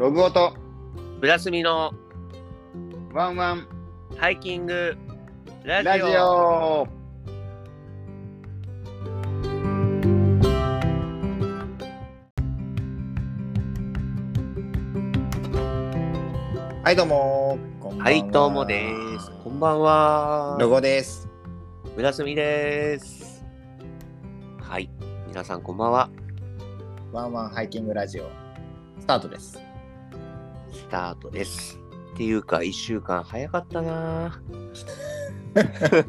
ログオとブラスミのワンワン。ハイキングラジオ。ラジオ。はいどうも。こんばんは。はいどうもです。こんばんは。ロゴです。ブラスミです。はい皆さんこんばんは。ワンワンハイキングラジオスタートです。スタートです。っていうか1週間早かったな。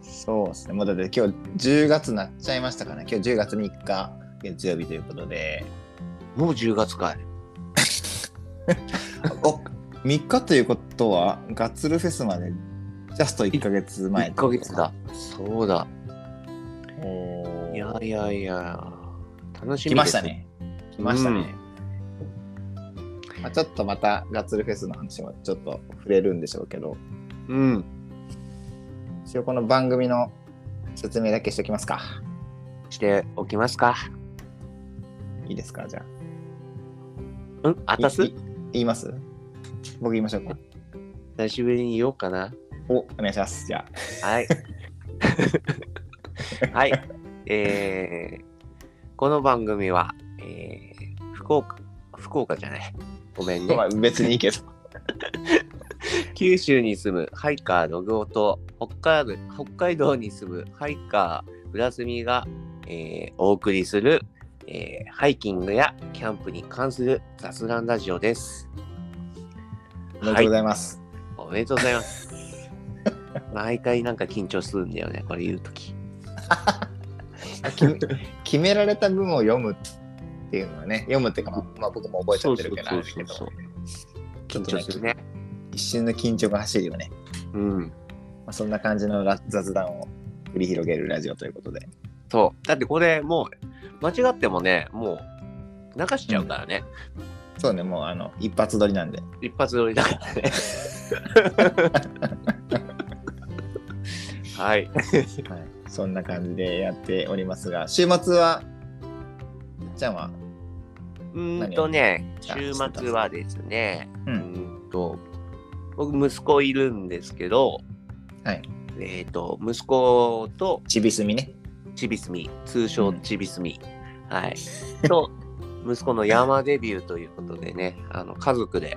そうですね。もうだって今日10月なっちゃいましたかね。今日10月3日月曜日ということで。もう10月かい。お3日ということはガッツルフェスまでジャスト1ヶ月前1ヶ月だ。そうだ。おー。いやいやいや。楽しみ来です。ましたね。来ましたね、まあ、ちょっとまたガッツルフェスの話もちょっと触れるんでしょうけど。うん。一応この番組の説明だけしておきますか。しておきますか。いいですかじゃうん？ああたす？言います？僕言いましょうか。久しぶりに言おうかな。おお願いします。じゃはい。はい。えー、この番組は、えー、福岡、福岡じゃない。ごめんねあ、ま。あ別にいいけど 九州に住むハイカーログオと北海道北海道に住むハイカーブラスミが、えーお送りする、えーハイキングやキャンプに関する雑談ラジオです。おめでとうございます、おめでとうございます。毎回なんか緊張するんだよね、これ言うとき。決め決められた文を読むっていうのはね読むっていうか、まあまあ、僕も覚えちゃってるけどあれだけどちょっとね緊張するね。一瞬の緊張が走るよね、うん。まあ、そんな感じのラ雑談を繰り広げるラジオということでそう。だってこれもう、間違ってもね、もう流しちゃうからね。そうねもうあの一発撮りなんで一発撮りだからね。はい。はい、そんな感じでやっておりますが、週末は、いっちゃんは、うーんとね、週末はですね、う、うんと、僕息子いるんですけど、はい、えっ、と、息子とちびすみね。ちびすみ、通称うん。ちびすみ、はい。と、息子の山デビューということでね、あの家族で、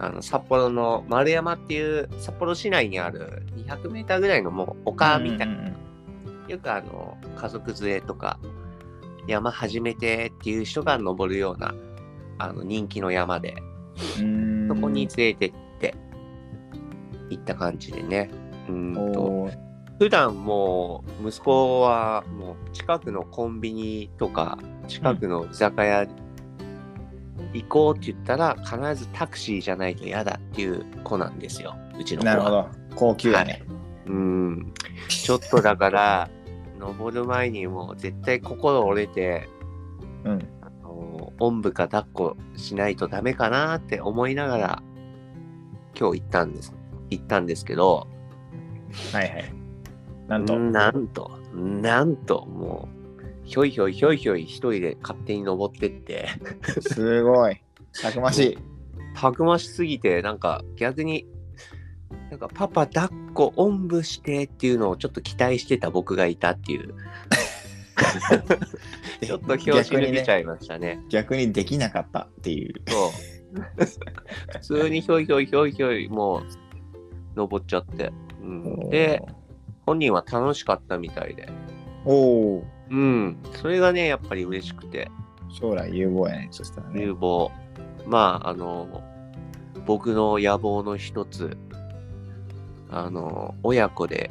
あの札幌の丸山っていう札幌市内にある200メーターぐらいのもう丘みたいな、うんうん。よくあの家族連れとか山始めてっていう人が登るようなあの人気の山で、うんそこに連れてって行った感じでね。うーんと普段もう息子はもう近くのコンビニとか近くの居酒屋行こうって言ったら必ずタクシーじゃないと嫌だっていう子なんですようちの子は。なるほど。高級やね。うんちょっとだから登る前にもう絶対心折れてうん。あのおんぶか抱っこしないとダメかなって思いながら今日行ったんです行ったんですけどはいはい。なんと、なんと、なんと、もう、ひょいひょいひょいひょい一人で勝手に登ってって、すごい。たくましい。たくましすぎて、なんか逆に、なんかパパ抱っこおんぶしてっていうのをちょっと期待してた僕がいたっていう、ちょっと拍子逆にね、抜けちゃいましたね。逆にできなかったっていう。そう。普通にひょいひょいひょいひょいもう登っちゃって。うん、で、本人は楽しかったみたいで。おお。うん、それがね、やっぱり嬉しくて。将来有望やね。そしたらね有。望。まあ、あの、僕の野望の一つ、あの、親子で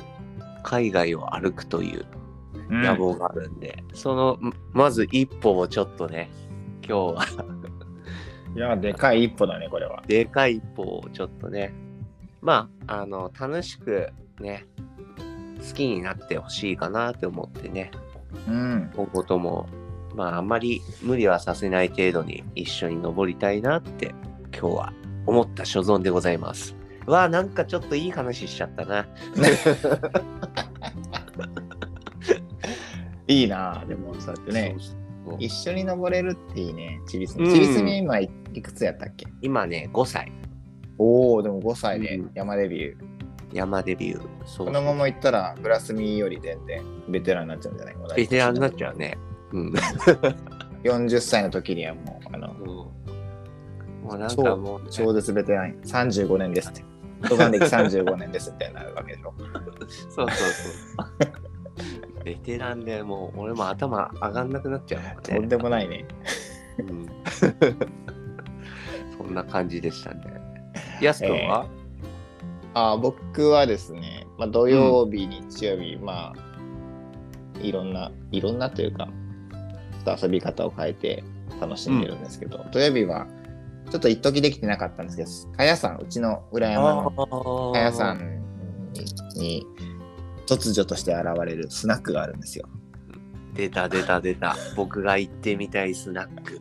海外を歩くといううん野望があるんで、その、んまず一歩をちょっとね、今日はいや、でかい一歩だね、これは。でかい一歩をちょっとね、まあ、あの、楽しくね、好きになってほしいかなって思ってね、うん。今後とも、まあ、あんまり無理はさせない程度に一緒に登りたいなって、今日は思った所存でございます。わあ、なんかちょっといい話しちゃったな。いいなあでもそうやってねお一緒に登れるっていいね、ちびすみ。うんちびすみ今いいくつやったっけ？今ね、5歳。おお、でも5歳でうん山デビュー。山デビュー。そうこのまま行ったら、ブラスミより全然ベテランになっちゃうんじゃない？かなベテランになっちゃう。ね。うん。40歳の時にはもう、あの、もうなんかもう、超絶ベテラン、35年ですって。登山歴35年ですみたいになるわけでしょ。そうそうそう。ベテランでもう俺も頭上がんなくなっちゃうね。とんでもないね。うんそんな感じでしたね。やすくんは、あ僕はですね、まあ、土曜日、日曜日、まあ、いろんな、いろんなというか、ちょっと遊び方を変えて楽しんでるんですけど、土曜日は、ちょっと一時できてなかったんですけど、かやさん、うちの裏山のあかやさんにに突如として現れるスナックがあるんですよ。出た出た出た。僕が行ってみたいスナック。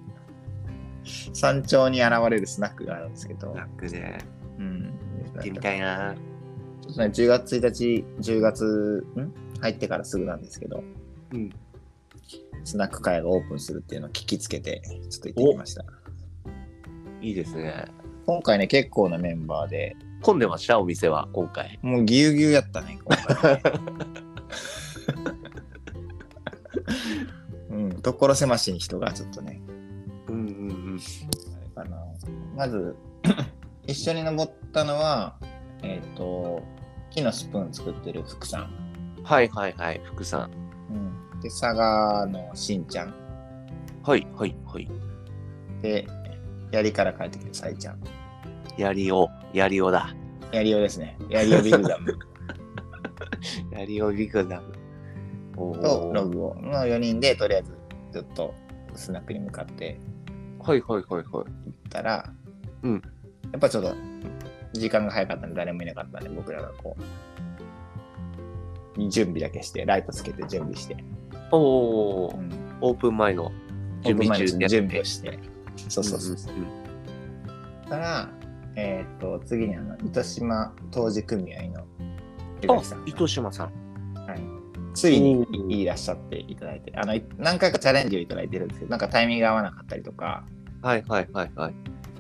山頂に現れるスナックがあるんですけどスナ、ックね。うん。行ってみたいな。ちょっとね、10月1日、10月、ん？入ってからすぐなんですけど、うん。スナック会がオープンするっていうのを聞きつけて、ちょっと行ってきました。いいですね。今回ね、結構なメンバーで、混んでました？お店は、今回。もうぎゅうぎゅうやったね、今回、ね。うん、所狭しに人がちょっとね、うんうんあれかな。まず、一緒に登ったのは、えっ、と、木のスプーン作ってる福さん。うん。はいはいはい。福さん。うん、で、佐賀のしんちゃん。はいはいはい。で、槍から帰ってきてさいちゃん。やりお。やりおだ。槍をですね。槍をビグダム やりおビッグダム。おとローグをの4人でとりあえずずっとスナックに向かってはいはいはいはい。行ったら、うんやっぱちょっと時間が早かったんで誰もいなかったんで僕らがこう準備だけしてライトつけて準備して、おーうん、オープン前の準備中準備をしてそうそうそうそう、んんたらえっ、と次にあの糸島当時組合の糸島さん。はい、ついにうんいらっしゃっていただいてあのい何回かチャレンジをいただいてるんですけどなんかタイミングが合わなかったりとかはいはいはいはい。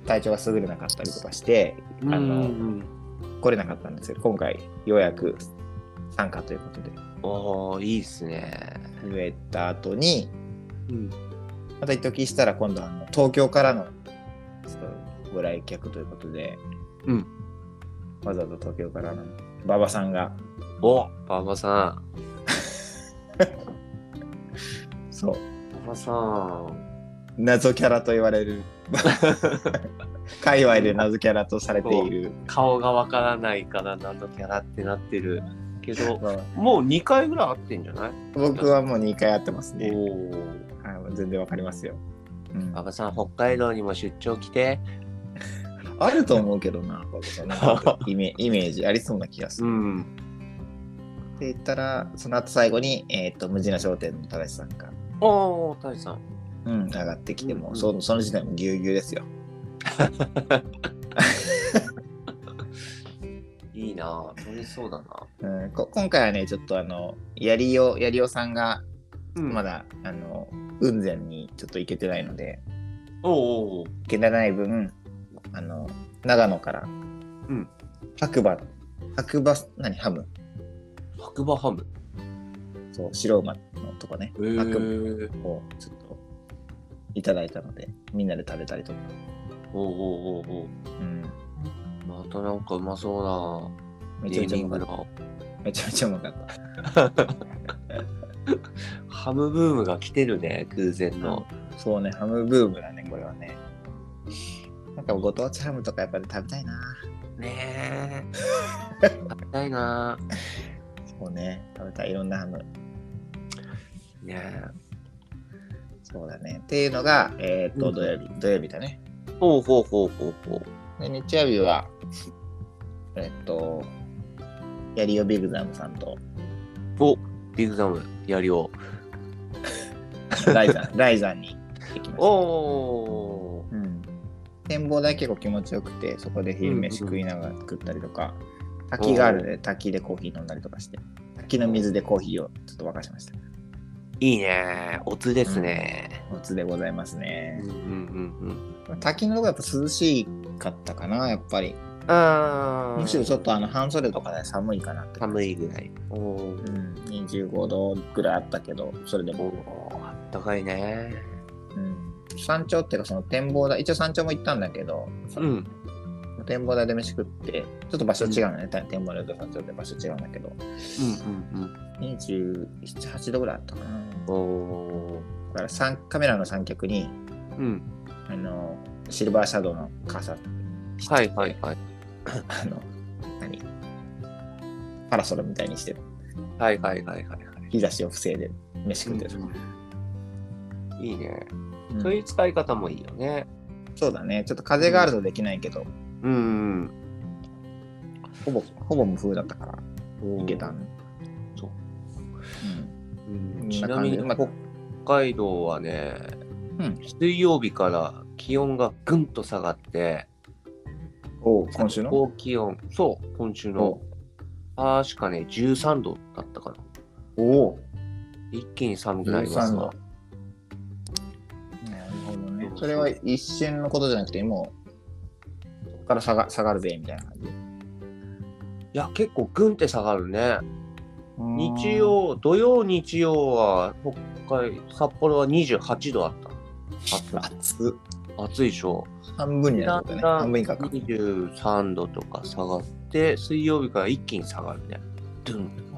体調が優れなかったりとかしてあのうん来れなかったんですけど今回ようやく参加ということでおーいいっすね。植えた後にうん。また一時したら今度あの東京からのご来客ということで、うん。わざわざ東京からの馬場さんが。お馬場さん。そう。馬場さん。謎キャラと言われる。界隈で謎キャラとされている、顔がわからないから謎キャラってなってる。けど、まあもう2回ぐらい会ってんじゃない？僕はもう2回会ってますね、お全然わかりますよ、うん馬場さん、北海道にも出張来て？あると思うけどな馬場さんなんかイメ イメージありそうな気がするん。って言ったら、その後最後に、えっ、と、無地な商店の正さんが、おお、大地さん。うん、上がってきても、うんうんそその時点もぎゅうぎゅうですよ。いいなぁ。楽しそうだな。うん、こ今回はね、ちょっとあの、やりお、やりおさんが、うんまだ、あの、雲仙にちょっと行けてないので、行けてない分、あの、長野から、ん白馬、白馬、何、ハム白馬ハム。そう、白馬のとこね、へ白え。馬をちょっと、いただいたので、みんなで食べたりとか、おうおうおうおううん、またなんかうまそうな。めちゃめちゃうまかった。の。めちゃめちゃうまかった。ハムブームが来てるね、空前の。そうね、ハムブームだね、これはね。なんかご当地ハムとかやっぱり食べたいな。ねえ。食べたいなそうね、食べたい。いろんなハム。ねえ。そうだね。っていうのが、えっ、と、うん土曜日、土曜日だね。ほうほうほうほうほう。で、日曜日は、えっ、と、ヤリオビグザムさんと、おビッグザム、やりを。ライザン、ライザンに行きました。おー。うん。展望台結構気持ちよくて、そこで昼飯食いながら食ったりとか、滝があるので、滝でコーヒー飲んだりとかして、滝の水でコーヒーをちょっと沸かしました。いいね。おつですね。おつでございますうんねう。んうん滝のとこやっぱ涼しかったかな、やっぱり。うん。ああ。むしろちょっとあの半袖とかで寒いかなって。寒いぐらい。おうーん、25度ぐらいあったけど、それでおも。ーあったかいね。うん、山頂っていうかその展望台、一応山頂も行ったんだけど、うん。展望台で飯食って、ちょっと場所違うのね、展望台と山頂で場所違うんだけど、うんうん27、8度ぐらいあったかな。うん。おだから三カメラの三脚に、ーうん。あの、シルバーシャドウの傘、はいはいはい。あの、何？パラソルみたいにして、はいはいはいはいはい。日差しを防いで飯食ってる。いいね。うんそういう使い方もいいよね。そうだね。ちょっと風があるとできないけど、うん。ほぼ、ほぼ無風だったから、うんいけた。ね。そううん。ちなみにな感じでまあ北海道はね、うん水曜日から気温がぐんと下がって、おう今週の？高気温、そう、今週の、確かね、13度だったかな。おお一気に寒くなりますわ。なるほどねそれは一瞬のことじゃなくて、もう、ここから下が下がるべみたいな感じ？いや、結構ぐんって下がるね。日曜、土曜、日曜は、北海、札幌は28度あった。暑暑いでしょ。半分になることね。半分以下か。23度とか下がって、水曜日から一気に下がるね。ドゥンと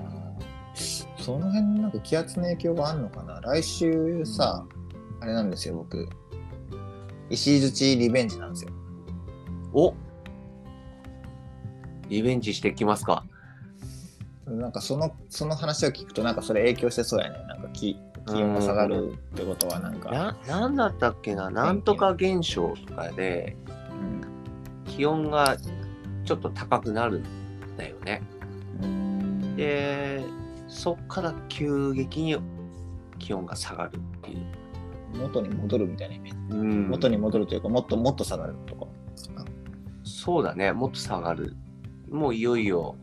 その辺なんか気圧の影響があるのかな来週さ、あれなんですよ、僕。石槌リベンジなんですよ。おリベンジしてきますか。なんかそのその話を聞くと、なんかそれ影響してそうやね。なんか気気温が下がるってことは、なんか、な、なんだったっけな？なんとか現象とかで気温がちょっと高くなるんだよね。うん、で、そっから急激に気温が下がるっていう。元に戻るみたいなイメージ。うん元に戻るというか、もっともっと下がるとか。そうだね、もっと下がる。もういよいよ、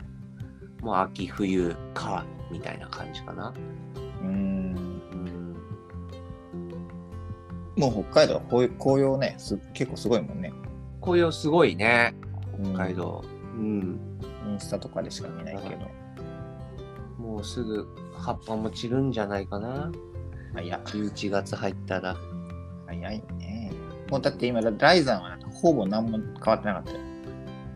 もう秋冬か、みたいな感じかな。うん。うん、もう北海道は紅紅葉ねす、結構すごいもんね。紅葉すごいね、うん北海道。うん。インスタとかでしか見ないけど。もうすぐ葉っぱも散るんじゃないかな。早い。11月入ったら。早いね。もうだって今、ライザンはほぼ何も変わってなかったよ。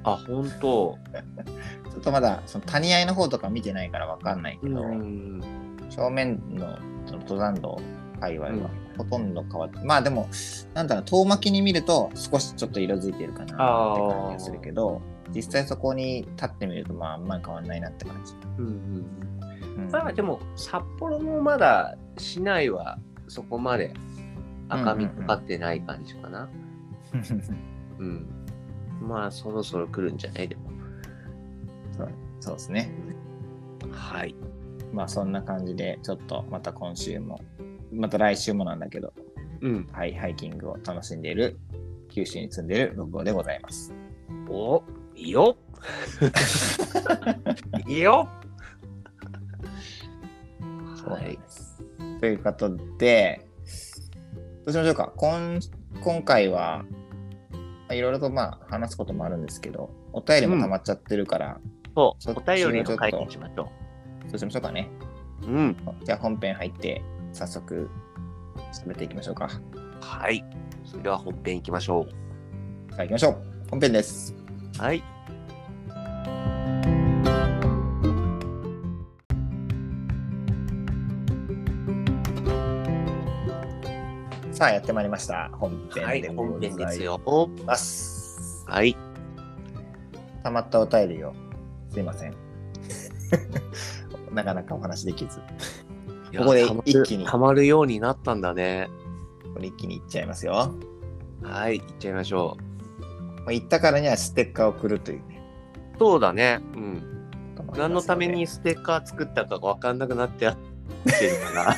あ、ほんと。ちょっとまだその谷合の方とか見てないからわかんないけうど、ん。正面のその登山道界隈うんはほとんど変わって、まあでも、なんだろう、遠巻きに見ると少しちょっと色づいてるかなって感じがするけど、実際そこに立ってみると、まああんまり変わんないなって感じ。うんうんうんまあでも、札幌もまだ市内はそこまで赤みかかってない感じかな。うん。まあそろそろ来るんじゃないでも。そうそうですね。はい。まあそんな感じで、ちょっとまた今週も、また来週もなんだけど、うん。はい、ハイキングを楽しんでいる、九州に住んでいる六号でございます。おいいよ いいよはい。ということで、どうしましょうか。今今回は、まあいろいろとまあ話すこともあるんですけど、お便りも溜まっちゃってるから、そう、そっちお便りをちょっとの回にしましょそうしましょうかね。う。うん。じゃあ本編入って、早速、喋っていきましょうか。さはい。それでは本編いきましょあ行きましょう。本編です。う。はい。さあ、やってまいりました。本はい、編でございですよ。ます。はい。溜まったお便りを、すいません。なかなかお話できず、ここで一気にたまるようになったんだね。これ一気にいっちゃいますよ。はい、行っちゃいましょまあ行ったからにはステッカーを送るというね。う。そうだね。うん。何のためでにステッカー作ったか分かんなくなってやってるから。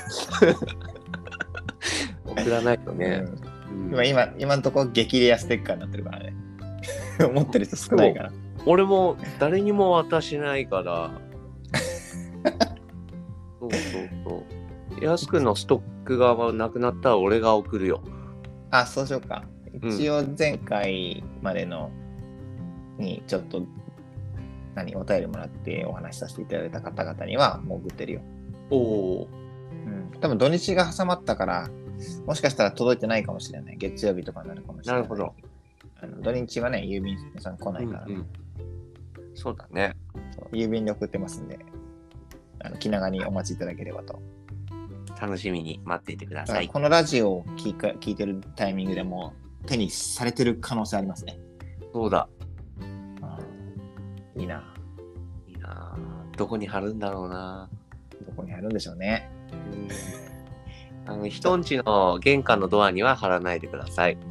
送らないとね。うんうん今、今、今のところ激レアステッカーになってるからね。思ってる人少ないから。俺も誰にも渡しないから。そうそうそう。やすくんのストックがなくなったら俺が送るよ。あ、そうしようか。うん一応前回までのにちょっと何お便りもらってお話しさせていただいた方々にはもう送ってるよ。おお。うん。多分土日が挟まったから、もしかしたら届いてないかもしれない。月曜日とかになるかもしれない。なるほど。あの土日はね、郵便屋さん来ないから、ねうんうんそうだね。そう郵便で送ってますんで、あの気長にお待ちいただければと。楽しみに待っていてください。このラジオを聞か聞いてるタイミングでもう手にされてる可能性ありますね。そうだ。いいな。いいなぁどこに貼るんだろうなどこにあるんでしょうね。うんあの人んちの玄関のドアには貼らないでください。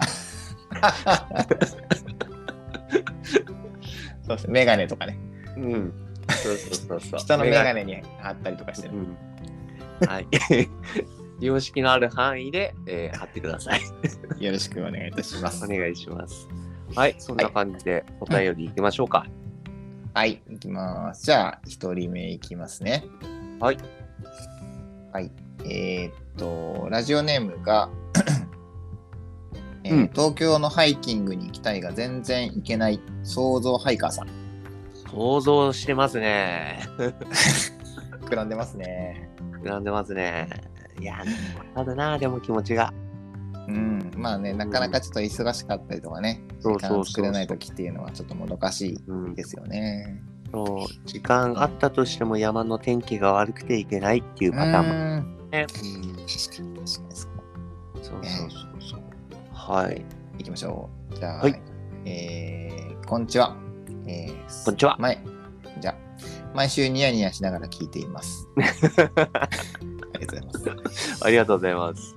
そうですね。メガネとかね。うん。そうそうそうそう。人のメガネに貼ったりとかしてる。うん。はい。様式のある範囲で、えー貼ってください。よろしくお願いいたします。お願いします。はい、そんな感じでお便りいきましょうか。はい、いきます。じゃあ、一人目いきますね。はい。はい。えーっと、ラジオネームが、えーうん東京のハイキングに行きたいが全然行けない創造ハイカーさん。想像してますね。膨らんでますね。膨らんでますね。いや、あるな、でも気持ちが。うん。まあね、なかなかちょっと忙しかったりとかね、うそうそう作れない時っていうのはちょっともどかしうんいですよね。そう時間あったとしても山の天気が悪くて行けないっていうパターンもうんね。確かに確かにそう。そうそうそうそう。はい。行きましょう。じゃあ、はいえー、こんにちは。えー、こんにちは前、じゃあ、毎週ニヤニヤしながら聞いています。ありがとうございます。ありがとうございます。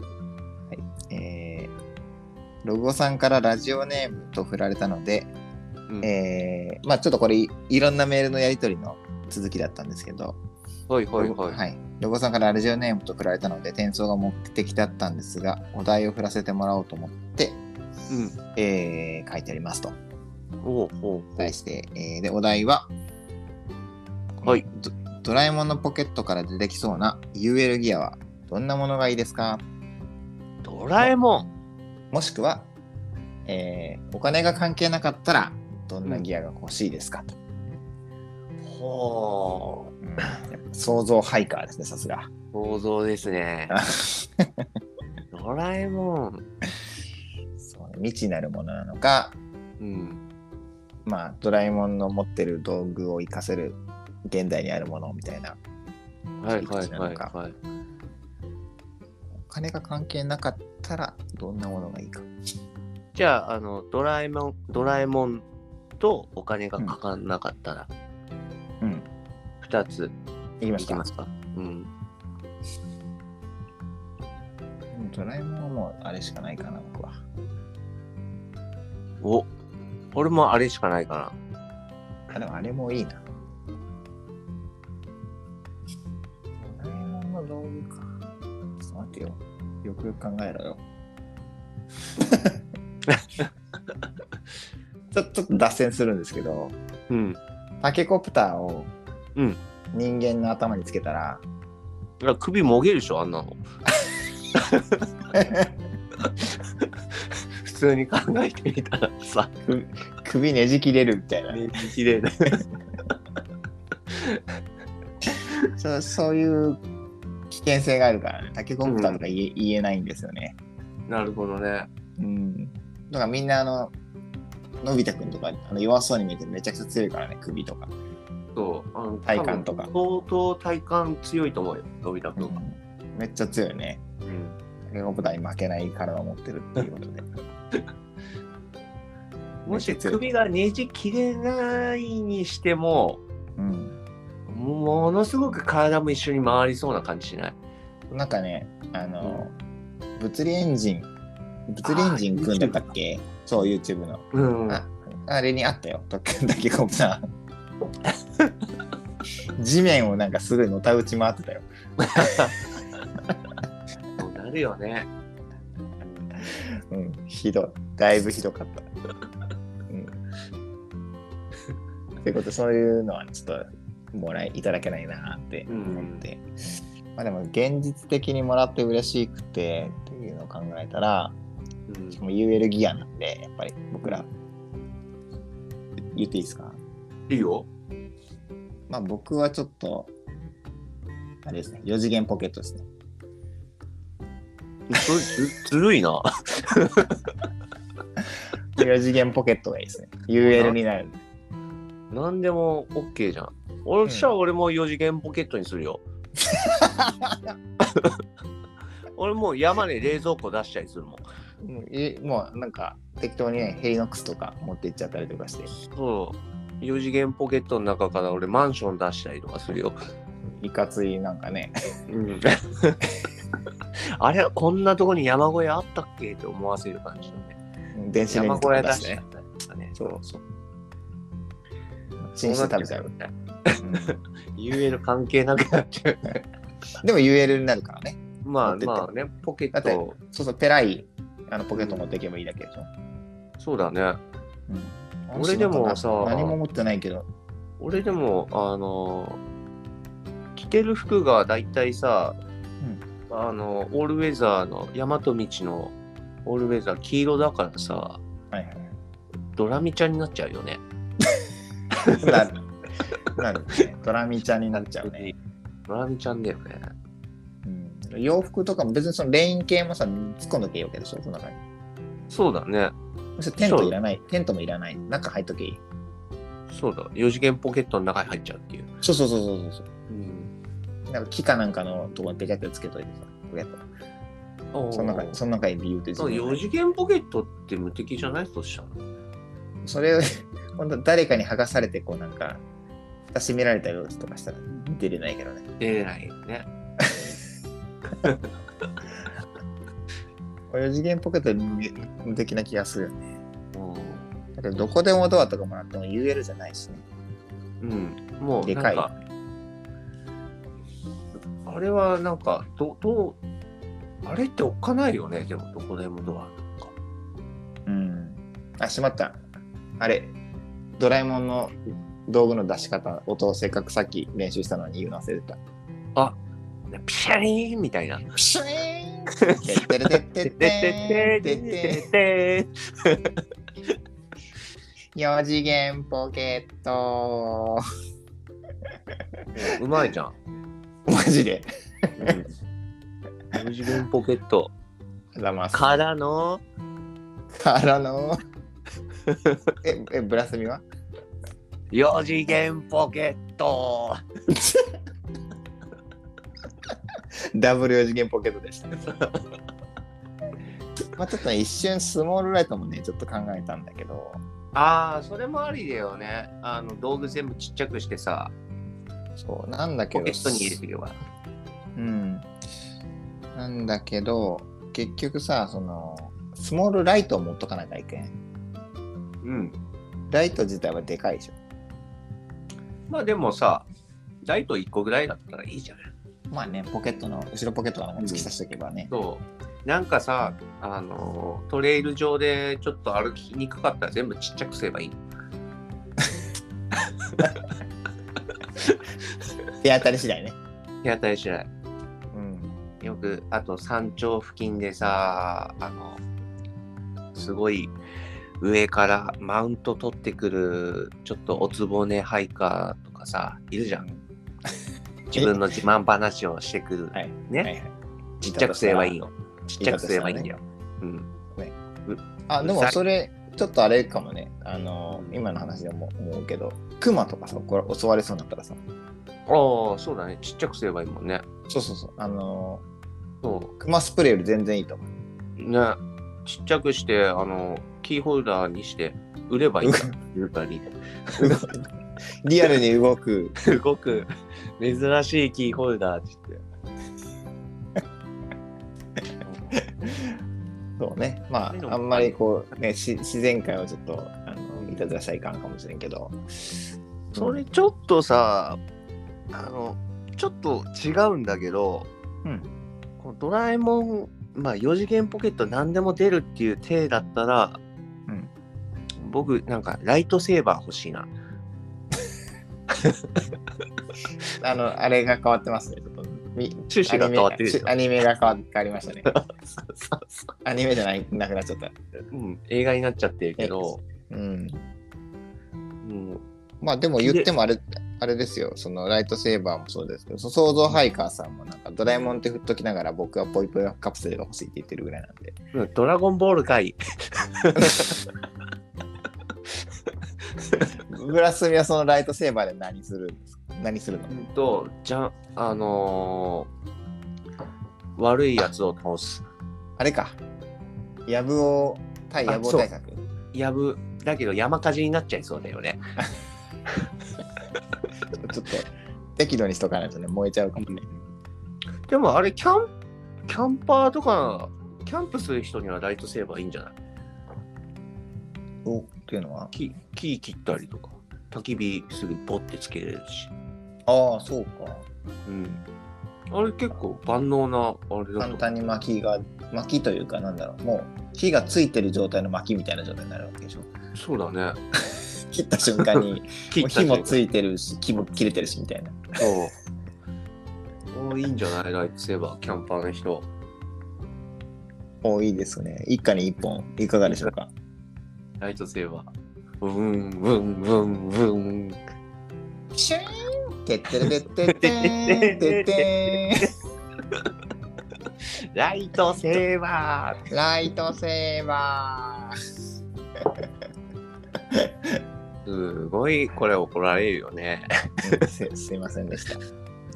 えー、ロゴさんからラジオネームと振られたので、うんえー、まあちょっとこれいいろんなメールのやり取りの続きだったんですけど、はいはいロゴはい。はい。ロゴさんからラジオネームと振られたので、転送が目的だったんですが、お題を振らせてもらおうと思って、うん。えー、書いてありますと。題して、えーで、お題は、はいド。ドラえもんのポケットから出てきそうな UL ギアはどんなものがいいですか？ドラえもん。もしくは、えーお金が関係なかったらどんなギアが欲しいですか？と。ほうん想像ハイカーですね、さすが。う。想像ですね。ドラえもん。そう未知なるものなのか、うん。まあ、ドラえもんの持ってる道具を活かせる現代にあるものみたいな。はいはいはいはい。お金が関係なかったらどんなものがいいか。じゃあ、あの、ドラえもん、ドラえもんとお金がかかんなかったら、うん。二ついきますかいきますか？うん。うんドラえもんはもうあれしかないかな、僕は。お、俺もあれしかないかあ、でもあれもいいな。ドラえもんの道具か。ちょっと待ってよ。よくよく考えろよ。ちょっと脱線するんですけど、な。うん。タケコプターをうん人間の頭につけたら、いや首もげるでしょ、あんなの。普通に考えてみたらさ、首首ねじ切れるみたいな、ね、綺麗だ。そうそういう危険性があるからね、タケコプターとか言え,、言えないんですよね。なるほどね。うん。だからみんなあの、のび太くんとかあの弱そうに見えてめちゃくちゃ強いからね、首とか。そう。あの体幹とか相当体幹強いと思うよ、のび太くんは。めっちゃ強いよね。うん。タケコプターに負けない体を持ってるっていうことで。もし首がねじ切れないにしても、うん。ものすごく体も一緒に回りそうな感じしない？なんかね、あの、物理エンジン、物理エンジン組んだったっけ？そう、YouTube の。うん。ああれにあったよ、タケタケコプター。地面をなんかすごいのたうち回ってたよ。そうなるよね。うん、ひどい。だいぶひどかった。うん。ということで、そういうのはちょっともらいいただけないなって思って。まあでも現実的にもらって嬉しくてっていうのを考えたら、うんしかも UL ギアなんで、やっぱり僕ら。言っていいですか？いいよ。まあ僕はちょっと、あれですね、4次元ポケットですね。それずずるいな。4次元ポケットがいいですね。UL になる。なんでも OK じゃん。俺、んじゃあ俺も4次元ポケットにするよ。俺もう山で冷蔵庫出したりするもん。もうえもうなんか適当にね、ヘリノックスとか持って行っちゃったりとかして、そう。4次元ポケットの中から俺マンション出したりとかするよ。いかついなんかね、うん、あれこんなとこに山小屋あったっけって思わせる感じのね。電子レン山ジと小屋出しか出しててねね。。そうそう。チンして食べちゃう。ね。うん UL 関係なくなっちゃう。でも UL になるからね。まあまあね、ポケッだっそうそう、ペライあのポケット持っていけばいいだけでしょ。そうだね。うん俺でもさな何も持ってないけど、俺でも、あの、着てる服がだいたいさ、あの、オールウェザーの、大和道のオールウェザー黄色だからさ、はいはいドラミちゃんになっちゃうよね。なる。なるね。ドラミちゃんになっちゃうね。ドラミちゃんだよね。うん、洋服とかも別にそのレイン系もさ、突っ込んどけばいいわけでしょ、その中に。そうだね。テントいらない。テントもいらない。中入っとけいい。そうだ。4次元ポケットの中に入っちゃうっていう。そうそうそうそうそう。うん。なんか木かなんかのとこにペチャってつけといてさ、ポケット。その中に、その中に理由って自分で4次元ポケットって無敵じゃない？としたら。それを、本当誰かに剥がされて、こうなんか、蓋閉められたりとかしたら出れないけどね。出れないよね。4次元ポケット無無敵な気がするよね。うだけど、どこでもドアとかもらっても UL じゃないしね。ん。うん。もうでかいなんか、あれはなんか、どどう、あれっておっかないよね、でもどこでもドアなんか。うん。あ、しまった。あれ、ドラえもんの道具の出し方、音をせっかくさっき練習したのに言うの忘れてた。あピシャリーンみたいな。プシューンてってれてってっててて4次元ポケット。うまいじゃん。マジで。4次元ポケットざます。からのからの？え、え、ブラスミは？4次元ポケットダブル4次元ポケットでした。まあちょっとね、一瞬スモールライトもね、ちょっと考えたんだけど、ああ、それもありだよね。あの道具全部ちっちゃくしてさ、そう、なんだけど、ポケットに入れてけば。うん。なんだけど、結局さ、その、スモールライトを持っとかなきゃいけん。うん。ライト自体はでかいでしょ。まあでもさ、ライト1個ぐらいだったらいいじゃない。まあね、ポケットの、後ろポケットの突き刺しておけばね。そう。なんかさ、あの、トレイル上でちょっと歩きにくかったら全部ちっちゃくすればいい。手当たり次第ね。手当たりしない。うん。よく、あと山頂付近でさ、あの、すごい上からマウント取ってくる、ちょっとおつぼねハイカーとかさ、いるじゃん。自分の自慢話をしてくる。はい。ね、はいはい。ちっちゃくすればいいよ。ちっちゃくすればいいんだよ。うん。あ、でもそれ、ちょっとあれかもね。あの、今の話でも思うけど、クマとかさ、これ襲われそうになったらさ、ああ、そうだね。ちっちゃくすればいいもんね。そうそうそう。あの、そクマスプレーより全然いいと思う。う。ね。ちっちゃくして、あの、キーホルダーにして売ればいいん リアルに動く。すごく珍しいキーホルダーって言って。そうね。まあ、あんまりこう、ね、し自然界をちょっと、あの、いたずらしいかんかもしれんけど。それちょっとさ、あの、ちょっと違うんだけど、うんこのドラえもん、まあ4次元ポケット何でも出るっていう体だったら、うん僕なんかライトセーバー欲しいな。あの、あれが変わってますね。ちょっとみ趣旨が変わってるアニメが変わ変わりましたね。アニメじゃないなくなっちゃった。ううん、映画になっちゃってるけど、うん。うん、まあでも言ってもあれ、あれですよ。そのライトセーバーもそうですけど、そ創造ハイカーさんもなんかドラえもんって振っときながら僕はポイポイカプセルが欲しいって言ってるぐらいなんで。ドラゴンボールかい。グラスミはそのライトセーバーで何するんですか？何するの？うんと、じゃあのー悪いやつを倒す。あれか。ヤブオ対ヤブオ対策。やぶ、だけど山火事になっちゃいそうだよね。ちょっと適度にしとかないとね、燃えちゃうかもね。でもあれ、キャン、キャンパーとか、キャンプする人にはライトセーバーいいんじゃない？おっていうのは？木木切ったりとか、焚き火すぐボッてつけれるし。ああ、そうか。うん。あれ結構万能な、あれだと。簡単に薪が、薪というかなんだろう、もう火がついてる状態の薪みたいな状態になるわけでしょ。そうだね。切った瞬間に、切もう火もついてるし、木も切れてるしみたいな。そう。おいいんじゃない？ライトセーバー、キャンパーの人。おいいですね。一家に一本、いかがでしょうか？ライトセーバー。ブンブンブンブン。シューンてってれてってってーんてってライトセーバーんライトセーバー。ーすごいこれ怒られるよね。うんすすいませんでした。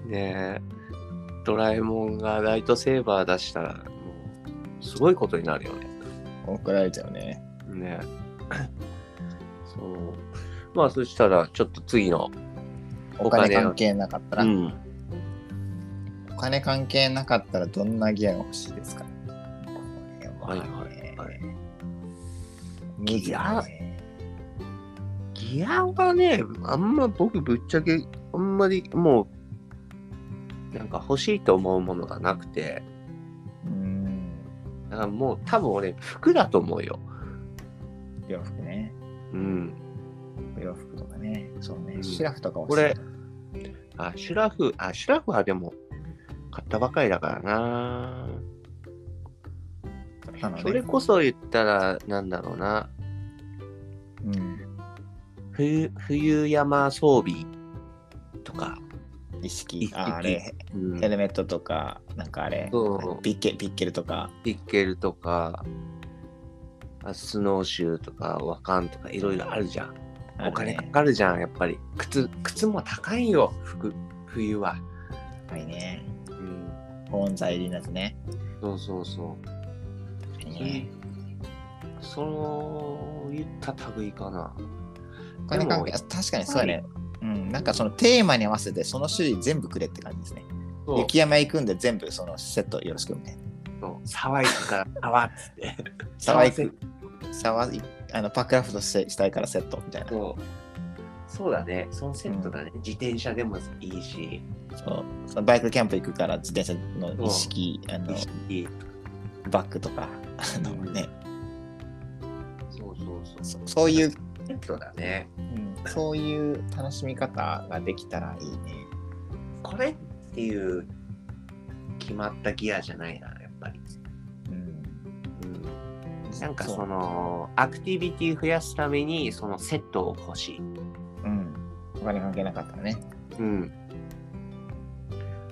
ねえ。ドラえもんがライトセーバー出したら、もうすごいことになるよね。怒られちゃうね。ね そう。まあそしたら、ちょっと次の。お金関係なかったら、うん。お金関係なかったらどんなギアが欲しいですか？これはねはいはいはいむずいねギアはね、あんま僕ぶっちゃけ、あんまりもう、なんか欲しいと思うものがなくて、うん。だからもう多分俺、服だと思うよ。洋服ね。うん。洋服とかね。そうね。うんシュラフとか欲しいこれあ、シュラフ、あ、シュラフはでも、買ったばかりだからな。それこそ言ったら、なんだろうな。うん。冬、冬山装備とか。意識ああれ、うんヘルメットとか、なんかあれ、ピッケピッケルとか。ピッケルとか、あスノーシューとか、ワカンとか、いろいろあるじゃん。お金かかるじゃん、やっぱり。靴、靴も高いよ、服、冬は。はいね。うん。保温材入りのやつね。そうそうそう。はいね。そういった類かな。お金関係、で確かにそうやね。うん。なんかそのテーマに合わせてその種類全部くれって感じですね。雪山行くんで全部そのセットよろしくみたいな。そう沢行くから沢っつって。沢行く。沢いあのパックラフトしたいからセットみたいな。そう。そうだね。そのセットだね。自転車でもいいし。そうそのバイクキャンプ行くから自転車の一式、あのバッグとか、あのね、そうそうそう。そそういう、セットだね。うんそういう楽しみ方ができたらいいね。これっていう決まったギアじゃないな、やっぱり。うん。うん、なんかその、アクティビティ増やすために、そのセットを欲しい。うん。お金関係なかったらね。うん。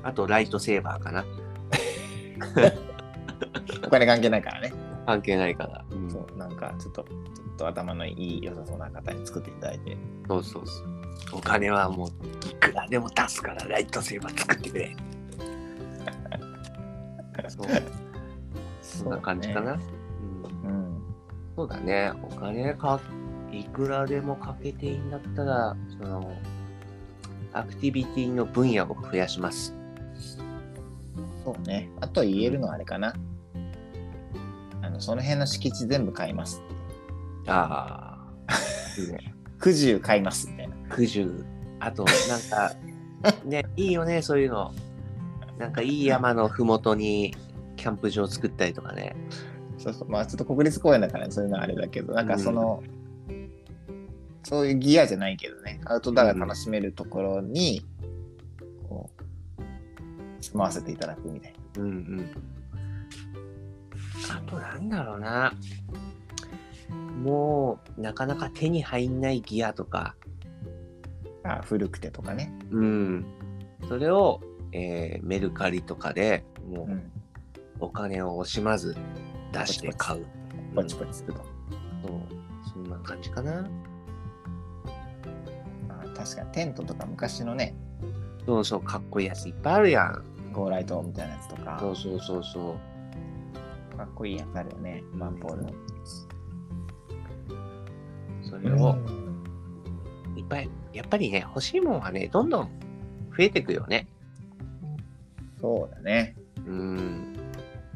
あと、ライトセーバーかな。お金関係ないからね。関係ないから。うんそう、なんかちょっと、と頭のいい良さそうな方に作っていただいて。そうそうそう。お金はもういくらでも出すからライトセーバー作ってくれ。そうそんな感じかな。うんうん。そうだね。お金か、いくらでもかけていいんだったら、その、アクティビティの分野を増やします。そうね。あと言えるのはあれかな。あの、その辺の敷地全部買います。ああ。いいね。九十買いますみたいな。九十。あと、なんか、ね、いいよね、そういうの。なんかいい山のふもとにキャンプ場作ったりとかね。そうそう。まあちょっと国立公園だから、そういうのはあれだけど、なんかその、そういうギアじゃないけどね、アウトドアが楽しめるところに、こう、回せていただくみたいうんうん。あとなんだろうな。もう、なかなか手に入んないギアとか、な。あ古くてとかね。うん。それを、えーメルカリとかでもう。うんお金を惜しまず出して買う。ポチポチすると。そうそんな感じかな。あ確かにテントとか昔のね、そうそう、かっこいいやついっぱいあるやん。ゴーライトみたいなやつとか、そうそうそうそう。かっこいいやつあるよね、マンポールの。それをいっぱい、やっぱりね、欲しいもんはね、どんどん増えていくよね。そうだね。うん。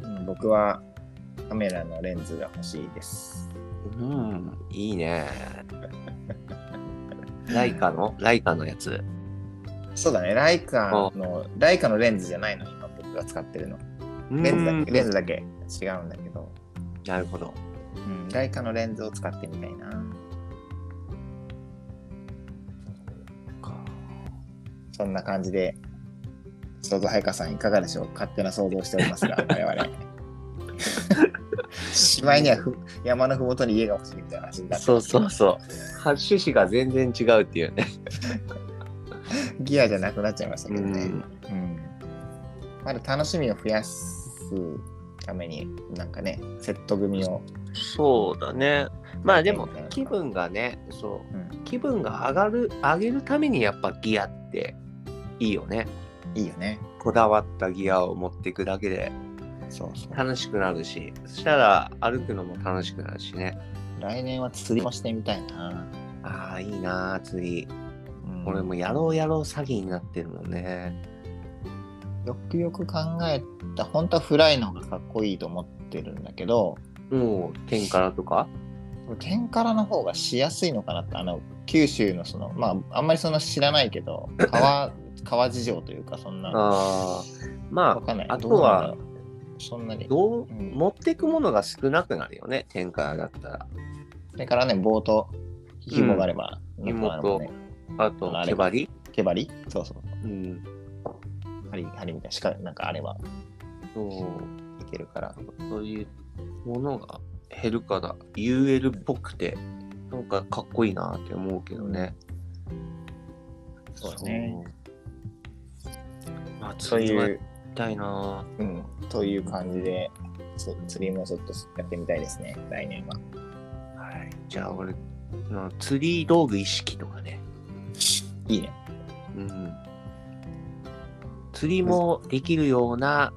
うん僕はカメラのレンズが欲しいです。うん、いいね。ライカの？ライカのやつ。そうだね、ライカの、ライカのレンズじゃないの、今僕が使ってるの。レンズだけ、レンズだけ違うんだけど、なるほど。うん、ライカのレンズを使ってみたいな。そんな感じで、想像早川さんいかがでしょう？勝手な想像しておりますが、我々。しまいにはふ山のふもとに家が欲しいみたいな話になってそうそうそう。趣旨が全然違うっていうね。ギアじゃなくなっちゃいましたけうん。どね。うん。まだ楽しみを増やすために、なんかね、セット組を。そうだね。まあでも気分がね、そう。うん、気分が上がる、上げるためにやっぱギアっていいよね。いいよね。こだわったギアを持っていくだけでそうそう。楽しくなるし、そしたら歩くのも楽しくなるしね。来年は釣りもしてみたいな。ああ、いいなあ釣り。うん俺もやろうやろう詐欺になってるもんね。よくよく考えた、本当はフライの方がかっこいいと思ってるんだけど、もう、天からとか？天からの方がしやすいのかなって、あの、九州のその、まあ、あんまりその知らないけど、川、川事情というか、そんな、ああ、まわかんない。あ、あとはそんなに。どう、うん持っていくものが少なくなるよね、天からだったら。それからね、棒と紐があれば、んなんかあのね、あと毛針毛針そうそう。うん。針、針みたいな、しか、なんかあればそう。いけるから。そういうものが減るから、UL っぽくて、なんかかっこいいなって思うけどね。そうだね。あ、そう釣りはやりいう、たいなうん、という感じで、つ釣りもちょっとやってみたいですね、来年は。はい。じゃあ、俺、の釣り道具意識とかね。いいね。うん。釣りもできるような、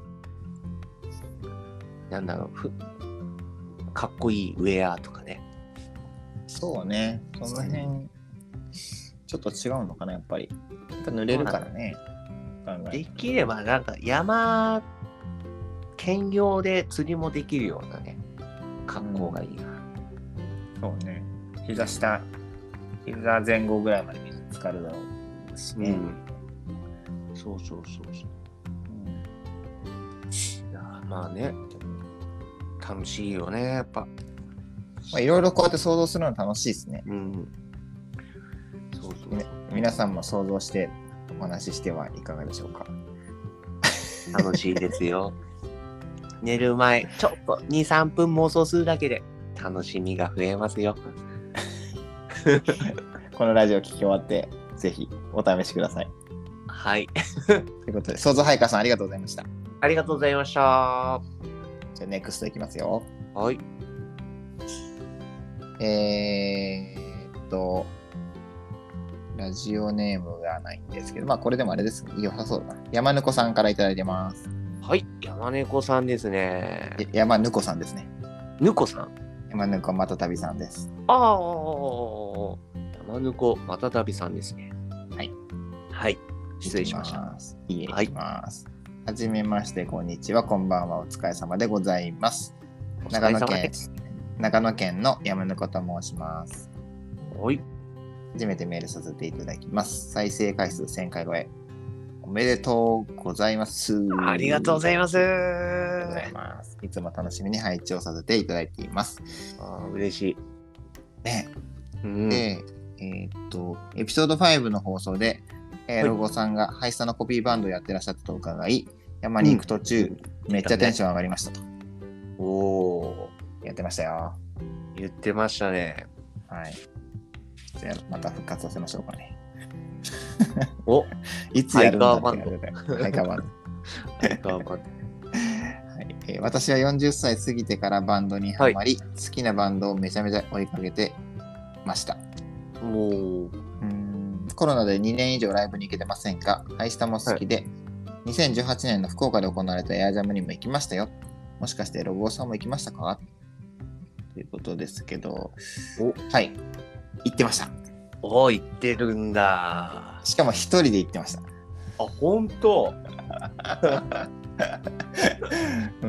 なんだろう、ふかっこいいウェアとかね。そうね、その辺、ちょっと違うのかな、やっぱり。やっぱ濡れるからね。考えできれば、なんか山、兼業で釣りもできるようなね、格好がいいな。そうね。膝下、膝前後ぐらいまで水浸かるだろうしね。うん。そうそうそうそう。いやまあね、楽しいよね、やっぱ。まあ、いろいろこうやって想像するの楽しいですね。うん。そうそうね皆さんも想像してお話ししてはいかがでしょうか？楽しいですよ。寝る前、ちょっと2、3分妄想するだけで楽しみが増えますよ。このラジオ聞き終わって、ぜひお試しください。はい。ということで、想像ハイカーさんありがとうございました。ありがとうございました。はじゃあ、ネクストいきますよ。い。えーっと、ラジオネームがないんですけど、まあこれでもあれです。良さそうだな。山ぬこさんからいただいてます。はい。山猫さんですね。え山ぬこさんですね。ぬこさん？山ぬこまたたびさんです。ああ、山ぬこ、またたびさんですね。はい。はい。失礼しました。た。いいえ、はい。はじめまして、こんにちは、こんばんは、お疲れ様でございます。長野県、長野県の山ぬこと申します。はい。初めてメールさせていただきます。再生回数1000回超え。おめでとうございます。ありがとうございます。いつも楽しみに配置をさせていただいています。あー嬉しい。ね、うん。で、えーっと、エピソード5の放送で、えーはいロゴさんがハイスタのコピーバンドをやってらっしゃったと伺い、山に行く途中、めっちゃテンション上がりましたと。おおやってましたよ。ー、言ってましたね。はい。じゃあ、また復活させましょうかね。お。いつやるんだって感じでハイカーバンド。相川バンはい。えー私は40歳過ぎてからバンドにはまり、好きなバンドをめちゃめちゃ追いかけてました。ドもう、ん。コロナで2年以上ライブに行けてませんが、ハイスタも好きで、2018年の福岡で行われたエアジャムにも行きましたよ。もしかしてロゴさんも行きましたか？ということですけど、はい、行ってました。おお、言ってるんだ。しかも一人で行ってました。あ、本当？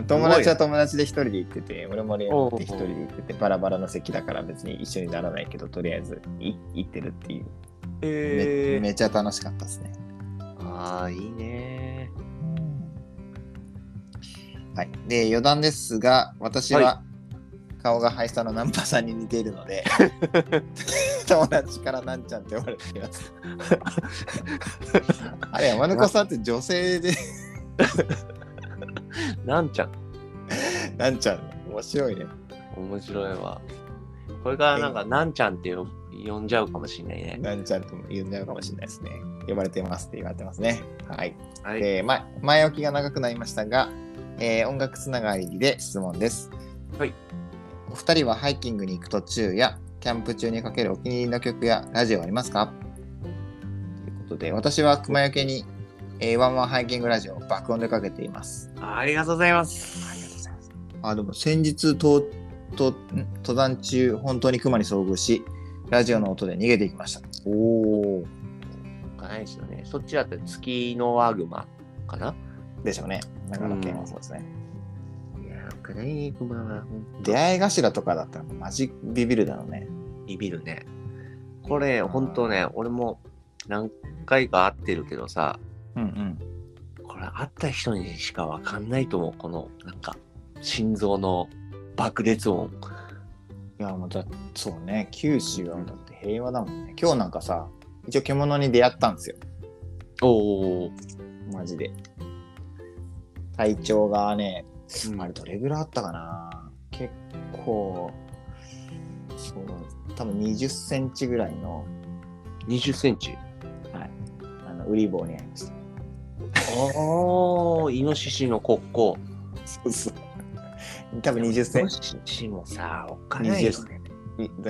友達は友達で一人で行ってて、俺も俺おうも一人で行ってて、バラバラの席だから別に一緒にならないけど、とりあえずい行ってるっていう。えー、めめちゃ楽しかったですね。ああ、いいね。はい。で、余談ですが、私はは顔がハイスタのナンパさんに似ているので、友達からなんちゃんって呼ばれています。あれ、山猫さんって女性で、なんちゃん、なんちゃん、面白いね。面白いわ。これからなんか、なんちゃんって呼呼んじゃうかもしれないね。なんちゃんとも言うんじゃうかもしれないですね。呼ばれてますって言われてますね。はい。はい。で、ま、前置きが長くなりましたが、えー音楽つながりで質問です。はい。お二人はハイキングに行く途中や、キャンプ中にかけるお気に入りの曲やラジオありますか？ということで、私は熊よけに、えーワンワンハイキングラジオを爆音でかけています。ありがとうございます。ありがとうございます。あ、でも先日、ととん？登山中、本当に熊に遭遇し、ラジオの音で逃げていきました。おお。ないですよね。そっちだったら月のワグマかな？でしょうね。長野県はそうですね。いやー、クライニクマはほんと出会い頭とかだったらマジビビるだろうね。ビビるね。これ、ほんとね、俺も何回か会ってるけどさ、うんうん。これ会った人にしかわかんないと思う。この、なんか、心臓の爆裂音。いや、もうだそうね、九州はだって平和だもんね。今日なんかさ、一応獣に出会ったんですよ。おお、マジで。体長がね、うんあれどれぐらいあったかな結構、そう、多分20センチぐらいの、20センチ？あの、ウリ棒にありました。おー、イノシシの骨甲。そうそう。多分20センイノチ。シシもさ、おっかないよね。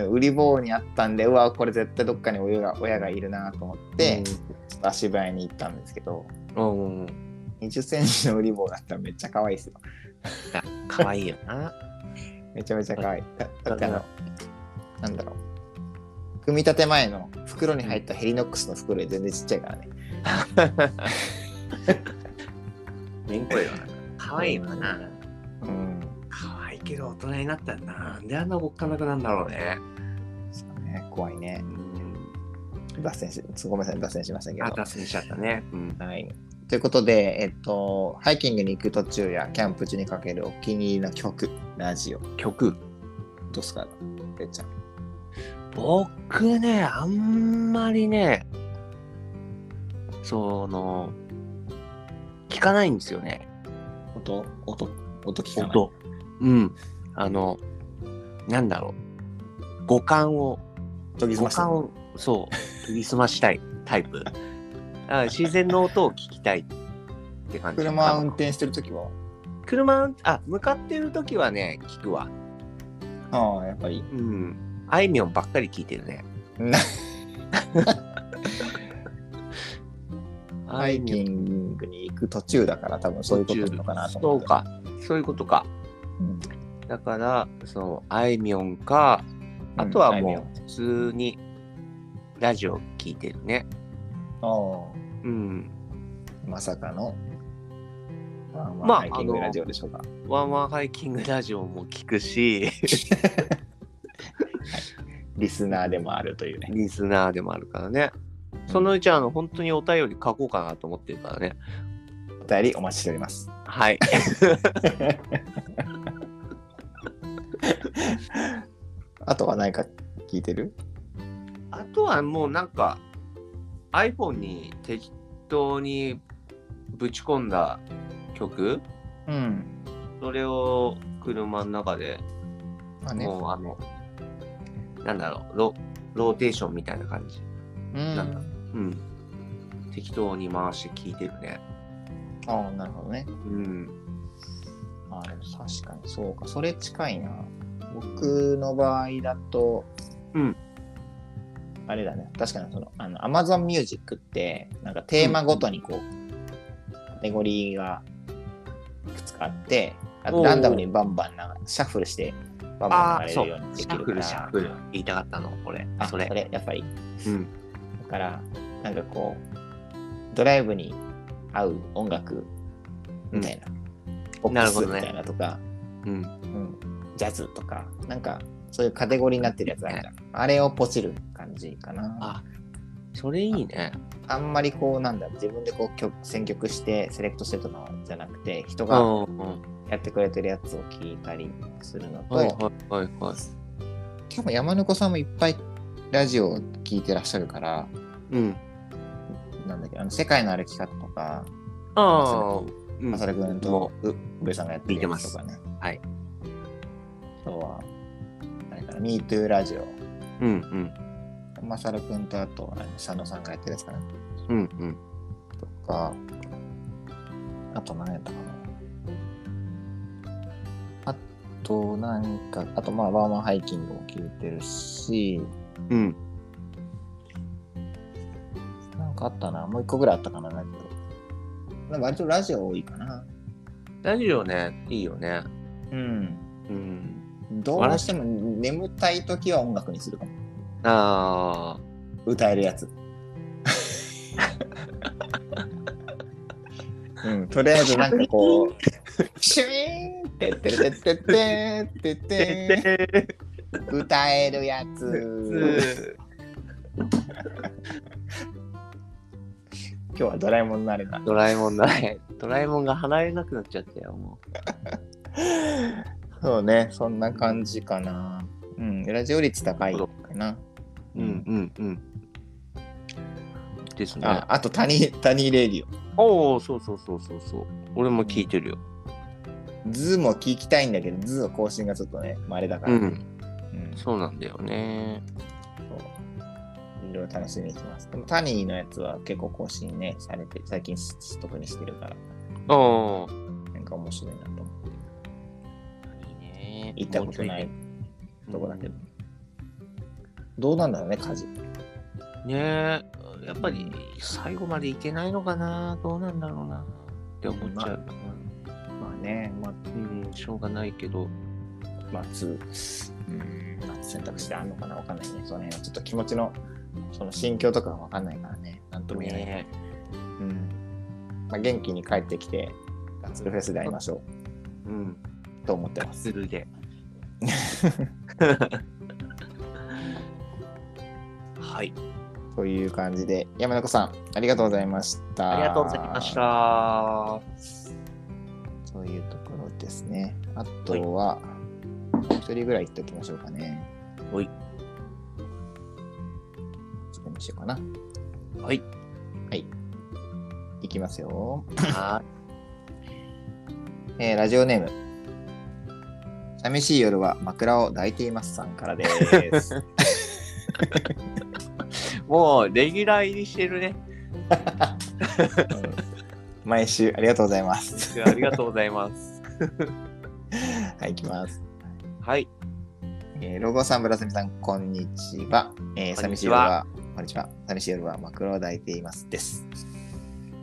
売り棒にあったんで、うわ、これ絶対どっかに親が親がいるなと思って、ちょっと足早に行ったんですけど、うん、うん。20センチの売り棒だったらめっちゃ可愛いですよ。かわいいよな。めちゃめちゃ可愛い。だだってあの、なんだろう。組み立て前の袋に入ったヘリノックスの袋より全然ちっちゃいからね。めんこいわ。かわいいわな。うん。かわいいけど大人になったらなんであんなおっかなくなんだろうね。そうね、怖いねう。ん。脱線し、ごめんなさい、脱線しましたけどあ、。脱線しちゃったね。うん。はい。ということで、えっと、ハイキングに行く途中やキャンプ中にかけるお気に入りの曲、ラジオ。曲？どうすか？てっちゃん。僕ね、あんまりね、その、聞かないんですよね。音？音？音聞かない？音。うん。あの、なんだろう。五感を、五研ぎ澄ました感を、そう、研ぎ澄ましたいタイプ。だから自然の音を聞きたいって感じ。車運転してるときは？車、あ、向かってる時はね、聞くわ。ああ、やっぱり。うん。あいみょんばっかり聞いてるね。な ハハイキングに行く途中だから多分そういうことなのかなと思って。そうか。そういうことか。うん。だから、その、あいみょんか、あとはもう、普通に、ラジオ聞いてるね。あうん。あ、まさかの。まあままああ、ハイキングラジオでしょうか。ワンワンハイキングラジオも聞くし、リスナーでもあるというね。リスナーでもあるからね。そのうち、あの、本当にお便り書こうかなと思ってるからね。お便りお待ちしております。はい。あとは何か聞いてる？あとはもうなんか iPhone に適当にぶち込んだ曲？うん。それを車の中でまあね。もうあのなんだろうロローテーションみたいな感じうん。なんかうん適当に回して聴いてるねああ、なるほどね。うんあでも確かにそうか。それ近いな。僕の場合だと、うん。あれだね。確かにその、あの、Amazon Music って、なんかテーマごとにこう、カテゴリーがいくつかあって、あとランダムにバンバンなシャッフルして、バンバン流れるようにでシャッフルきるから。シャッフル。言いたかったの。これ。あ、それ。それ、やっぱり。うん。だから、なんかこう、ドライブに合う音楽みたいな。ポップみたいなとか、うん。うん、ジャズとか、なんかそういうカテゴリーになってるやつあるじゃん。あれをポチる感じかな。あそれいいねあんまりこう、なんだ自分でこう曲選曲してセレクトしてたのじゃなくて、人がやってくれてるやつを聞いたりするのと、はいはいはいはい多分山猫さんもいっぱいラジオを聞いてらっしゃるから、うんなんだっけ、あの世界の歩き方とか、ああうんまさるくんとう上さんがやってるやつとかね。はい。あとは、MeToo ラジオ。うんうんまさるくんとあと、あの佐野さんがやってるやつかな。うんうんとか、あと何やったかな。あと、なんか、あと、まあ、ワーマンハイキングも聞いてるし、うんなんかあったな。もう一個ぐらいあったかな、ラジオ。なんか割とラジオ多いかな。ラジオねいいよねうん。うんどうしても眠たい時は音楽にするかも。ああ歌えるやつ。うん、とりあえずなんかこう、シュイーンってってってってってってって歌えるやつ。今日はドラえもんのあれだ。ドラえもんだね。ドラえもんが離れなくなっちゃったよ、も そうね、そんな感じかな。うん、ラジオ率高いかな。う。うんうんうん。ですね。あ、あと、タニ、タニレディオ。おお、そうそうそうそうそう。俺も聞いてるよ。ズーも聞きたいんだけど、ズーは更新がちょっとね、まあ、あれだから。うん。うんそうなんだよね。そういろいろ楽しみにしてます。でもタニーのやつは結構更新ね、されて、最近特にしてるから、ああ。なんか面白いなとね。行ったことないとこだけど。どうなんだろうね、家事。いねえ。やっぱり最後までいけないのかな？どうなんだろうな？って思っちゃう。まあね、まあ、うん、しょうがないけど。まあ、つ、うん、まあ、選択肢であるのかな？わかんないね。その辺はちょっと気持ちの、その心境とかがわかんないからね、なんとも言えない。ねうん。まあ、元気に帰ってきて、ガッツルフェスで会いましょうん。うと思ってます。するで。はい。という感じで、山中さん、ありがとうございました。ありがとうございまし。た。そういうところですね。あとは、一人ぐらい言っておきましょうかね。はい。それにしようかな。はい。いきますよ。はえーラジオネーム。寂しい夜は枕を抱いていますさんからです。い。もう、レギュラー入りしてるね。う ん毎週ありがとうございます。ありがとうございます。はい、いきます。はい。えーロゴさん、ブラスミさん、こんにちは。えーこん寂しい夜は、こんにちは。寂しい夜は枕を抱いていますです。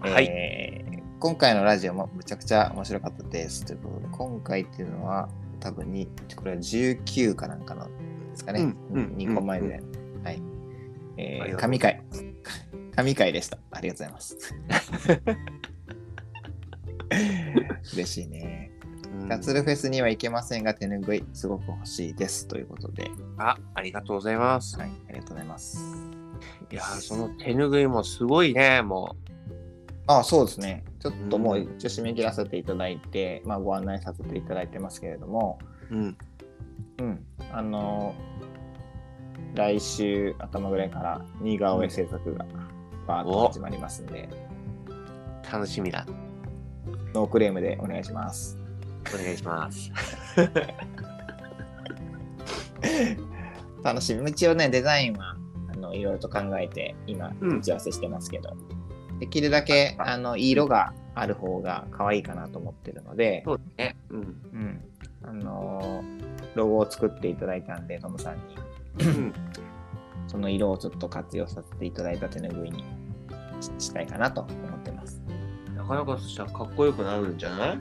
はいえー今回のラジオもむちゃくちゃ面白かったです。ということで、今回っていうのは、多分に、これは19かなんかのですかね。うんうん2個前で。はい。えー神回。神回でした。ありがとうございます。嬉しいね。ガッツルフェスには行けませんが、手ぬぐいすごく欲しいです。ということで、あ、ありがとうございます。はい、ありがとうございます。いやー、その手ぬぐいもすごいね、もあそうですね。ちょっともううん一応締め切らせていただいて、まあご案内させていただいてますけれども、う。うん。うん、あの来週頭ぐらいから似顔絵制作がバーッと始まりますんで、楽しみだ。ノークレームでお願いします。お願いします。楽しみ。一応ね、デザインはあのいろいろと考えて、今、うん打ち合わせしてますけど、できるだけあの色がある方が可愛いかなと思ってるので、そうね。うん。うん、あのーロゴを作っていただいたんで、トムさんに、うん その色をちょっと活用させていただいた手ぬぐいにししたいかなと思ってます。なかなかそしたらかっこよくなるんじゃない？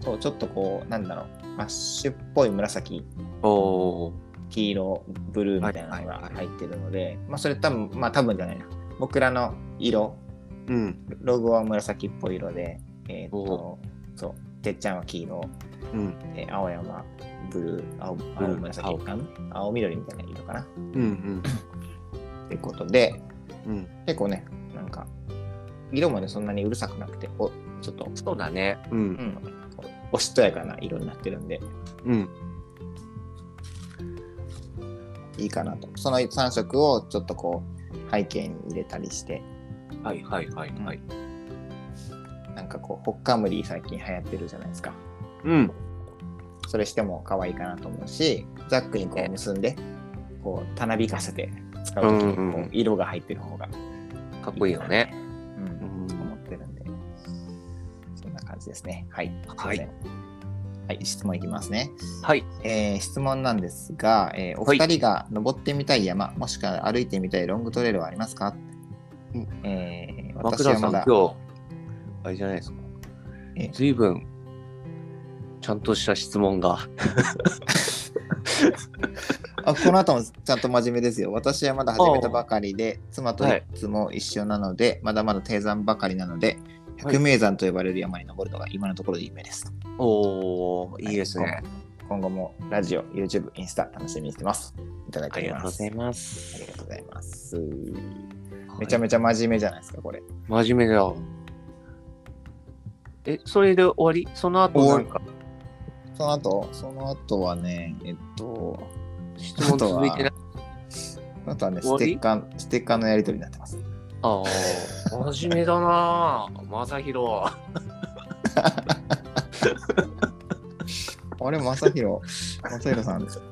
そう、ちょっとこう、なんだろう、マッシュっぽい紫、おお。黄色、ブルーみたいなのが入ってるので、まあそれ多分、まあ多分じゃないな。僕らの色、うん。ロゴは紫っぽい色で、えーっとお、そう、てっちゃんは黄色、うん。えー青山はブルー、青青紫青かな？青緑みたいな色かな？うん。っていうことで、うん。結構ね、なんか、色もね、そんなにうるさくなくて、おちょっと、そうだね。う。うんん、おしとやかな色になってるんで、うん。いいかなと。その3色をちょっとこう、背景に入れたりして、はいはいはいはい。なんかこう、ホッカムリ最近流行ってるじゃないですか。うん。それしても可愛いかなと思うし、ザックにこう結んで、こう、たなびかせて使うときにうんうんこう色が入ってる方がかっこいいよね。うんうん。思ってるんで、そんな感じですね。はい。はい。はい、質問いきますね。はい。えー質問なんですが、えーお二人が登ってみたい山、もしくは歩いてみたいロングトレイルはありますか、うんえーマクダさん、今日、あれじゃないですかえ。ずいぶん、ちゃんとした質問が。あこの後もちゃんと真面目ですよ。私はまだ始めたばかりで、妻といつも一緒なので、まだまだ低山ばかりなので、百名山と呼ばれる山に登るのが今のところで夢です。おー、いいですね。今後もラジオ、YouTube、インスタ楽しみにしてます。いただいありております。がとうございまあすり。がとうございます。めちゃめちゃ真面目じゃないですか、これ。真面目だ。え、それで終わり？その後なんか？その後、その後はね、えっと、質問続いてない？その後はね、ステッカー、ステッカーのやり取りになってます。ああ、真面目だなぁ。まさひろ。あれ、まさひろ、まさひろさんです。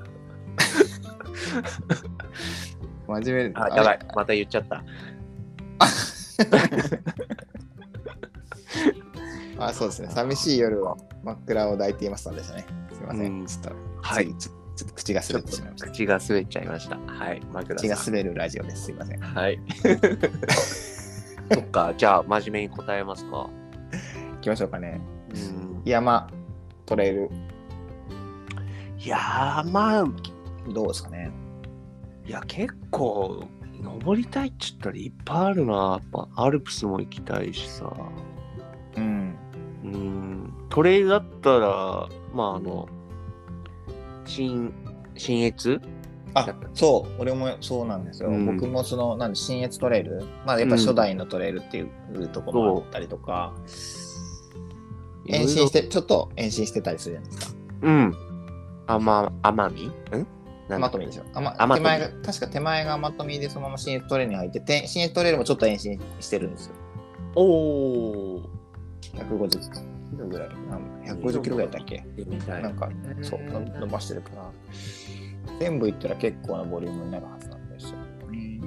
真面目。あ、やばい。また言っちゃった。あ、そうですね。寂しい夜は真っ暗を抱いていますのですね。すみません。うんちょっと、はい。ちょっと口がちょってと滑っしまいました。口が滑っちゃいました。はい。マクダ口が。滑るラジオです。すみません。はい。そっか。じゃあ、真面目に答えますか。行きましょうかね。うん。山、トレイル、いやー、まあ、どうですかね。いや、結構、登りたいっちったらいっぱいあるな。やっぱ、アルプスも行きたいしさ。うん。うん。トレイルだったら、まあ、あの、新、新越？あそう、俺もそうなんですよ。うん僕もその、なんで、新越トレイル、まあ、やっぱ初代のトレイルっていうところもあったりとか、延伸して、ちょっと延伸してたりするじゃないですか。うん。あま、奄美？ん？アマトミーでしょ。あま、手前が、確か手前がアマトミーでそのまま新越トレイルに入ってて、新越トレイルもちょっと延伸してるんですよ。おー。150キロぐらい。なん150キロぐらいだっけ？なんか、そう、の伸ばしてるから、全部いったら結構なボリュームになるはずなんですよね。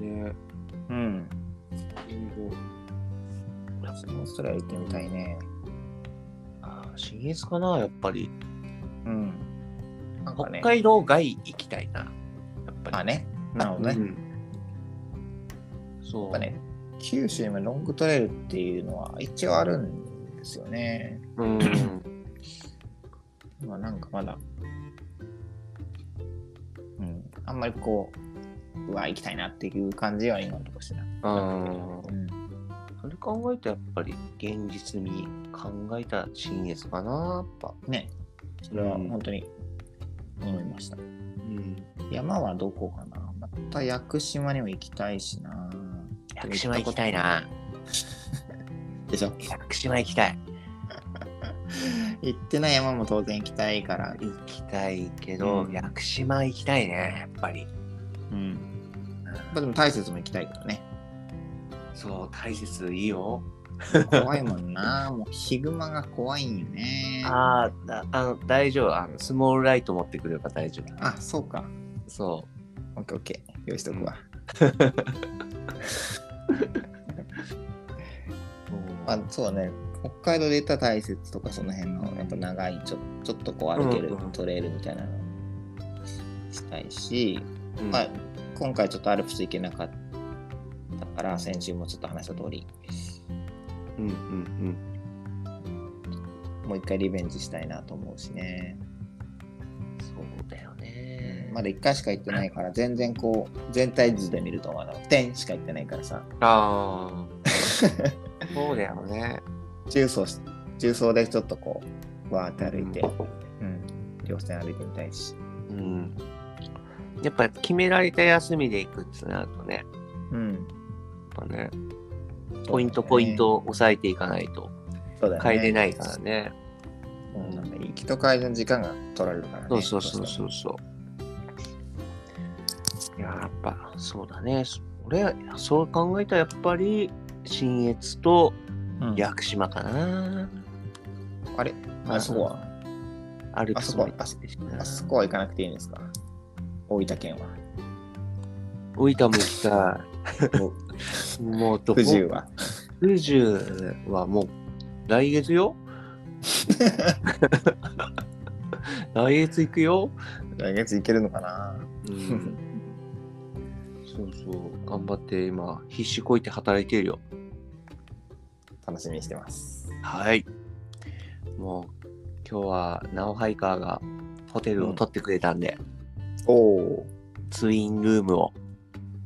ね。うん。そのストライル行ってみたいね。あー新越かな、やっぱり。うん。なんか北ね。海道外行きたいな。やっぱり。あね。なるほどね。うんそう。やっぱね、九州にもロングトレイルっていうのは一応あるんですよね。うん。まあなんかまだ、うん、あんまりこう、うわ、行きたいなっていう感じは今のところしてない。うん。うん。それ考えたらやっぱり現実に考えたら新越かな、やっぱ。ね。それは本当に思いました。うん。山はどこかな？また屋久島にも行きたいしな。屋久島行きたいな。でしょ？屋久島行きたい。行ってない山も当然行きたいから。行きたいけど、うん屋久島行きたいね、やっぱり。うん。まあでも大切も行きたいけどね。そう、大切いいよ。怖いもんな。もうヒグマが怖いんよね。あーだあの大丈夫あのスモールライト持ってくれば大丈夫あ、そうか。そオッケーオッケー。用意しとくわ。う あ、そうだね。北海道で行った大雪とかその辺のやっぱ長いちょちょっとこう歩けるうんうんトレイルみたいなのしたいし、うんまあ、今回ちょっとアルプス行けなかったから先週もちょっと話した通りうんうんもう一回リベンジしたいなと思うしね、うんそうだよね。まだ1回しか行ってないから全然こう全体図で見るとまだ点しか行ってないからさ。ああそうだよね。重曹し重曹でちょっとこうわーって歩いて、うん、稜線歩いてみたいし、うん。やっぱ決められた休みで行くってなるとね。うん、やっぱねポイントポイントを押さえていかないと。そうだよね帰れないからね。もうなんか行きと帰りの時間が取られるからね。そうそうそうそう。そういややっぱそうだね。俺そう考えたらやっぱり信越とうん。屋久島かな、あれ？あそこは？あきたいしなあそこは行かなくていいんですか？大分県は。大分も行きたい もうどこ？九十は。九十はもう来月よ？来月行くよ？来月行けるのかな？うん。そうそう頑張って今必死こいて働いてるよ。楽しみにしてます。はい。もう今日はナオハイカーがホテルを取ってくれたんで、おおツインルームを。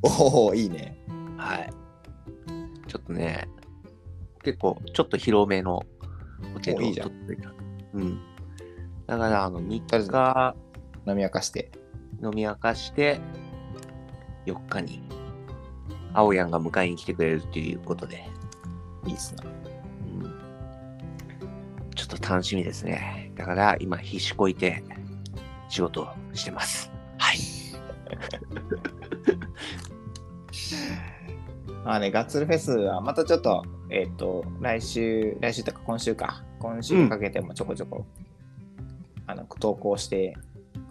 おおいいね。はい。ちょっとね結構ちょっと広めのホテルを取ってうん。だからあの3とり日飲み明かして。飲み明かして。4日に青やんが迎えに来てくれるっていうことで、いいっすな。うん。ちょっと楽しみですね。だから今必死こいて仕事をしてます。はい まあね、ガッツルフェスはまたちょっと、えっ、と、来週、来週とか今週か。今週にかけてもちょこちょこ、あの、投稿して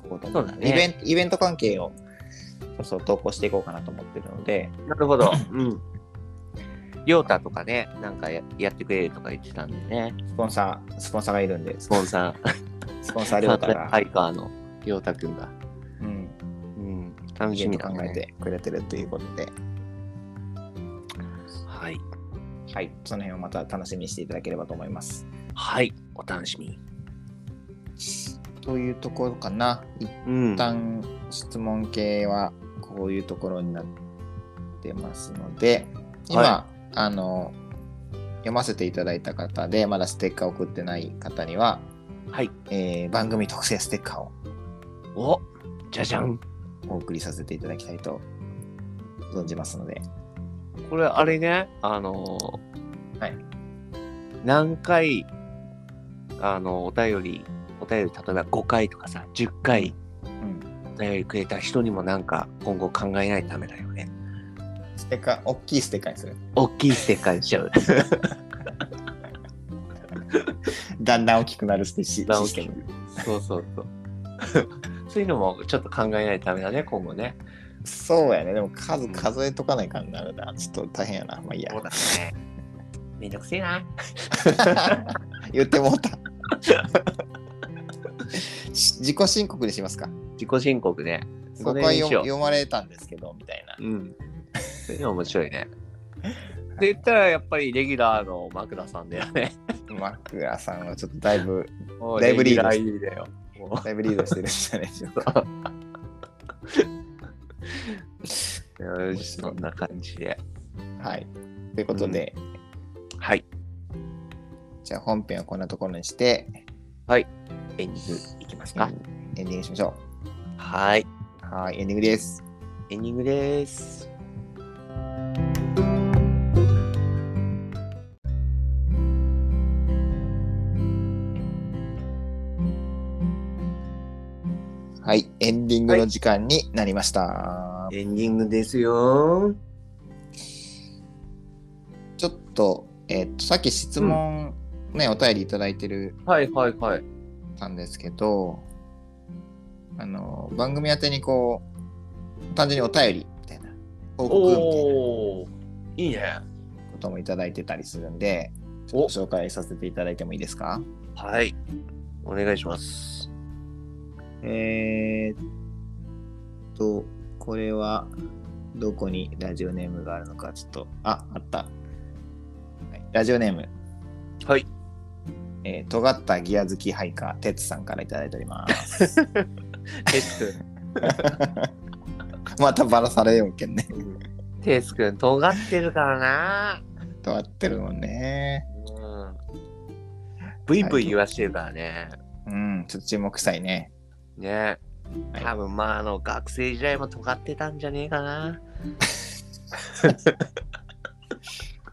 いこうと思そうだね。イベント、イベント関係を、そうそう、投稿していこうかなと思ってるので、なるほど。うん。りょうたとかねなんかややってくれるとか言ってたんでね。スポンサー、スポンサーがいるんで、スポンサー。スポンサーりょうたが、ハイカーのりょうたくんが。うん、うん。楽しみだね。考えてくれてるということで、はい、その辺をまた楽しみにしていただければと思います。はい。お楽しみ。にというところかな。一うん。旦質問系はこういうところになってますので、今、はあの、読ませていただいた方で、まだステッカーを送ってない方には、はい。えー番組特製ステッカーをおじゃじゃん。お送りさせていただきたいと存じますので、これあれねあのーはい。何回あのお便りお便り例えば5回とかさ10回うん、お便りくれた人にもなんか今後考えないとダメだよね。ステッカー、大きいステッカーにする。大きいステッカーにしちゃう。だんだん大きくなるステシステム。そうそうそう。そういうのもちょっと考えないとダメだね今後ねそうやね。でも数うん数えとかないかんなるな。ちょっと大変やな。まあいいやそう。だねめんどくせえな 言ってもうた。し自己申告にしますか？自己申告ねそ5回れにしよう読読まれたんですけど、みたいな。うん。そういうの面白いね。で言ったらやっぱりレギュラーの枕さんだよね。枕さんはちょっとだいぶ、だいぶリードレギュラー入りだよ。もだいぶリードしてるんじゃない？でしょうか。うよし、そんな感じで。はい。ということで、はい。じゃあ本編はこんなところにして、エンディングいきますか。エンディングにしましょはい。う。はい、エンディングです。エンディングです。はい、エンディングの時間になりました。エンディングですよ。ちょっと、えっと、さっき質問、ね、お便りいただいてるはいはいはい。たんですけど、あの、番組宛てにこう、単純にお便りみたいな、報告みたいないいね。こともいただいてたりするんで、ちょっと紹介させていただいてもいいですか？はい。お願いします。えーっと、これは、どこにラジオネームがあるのか、ちょっと、あ、あった。はいラジオネーム、はい。えー、尖ったギア好きハイカー、てつさんからいただいております。テス またバラされようけんね。君。テス君、尖ってるからな。尖ってるもんね。うん。ブイブイ言わしてるからね。うん、ちょっと注目したいね。ね。はい多分まああの学生時代も尖ってたんじゃねえかな。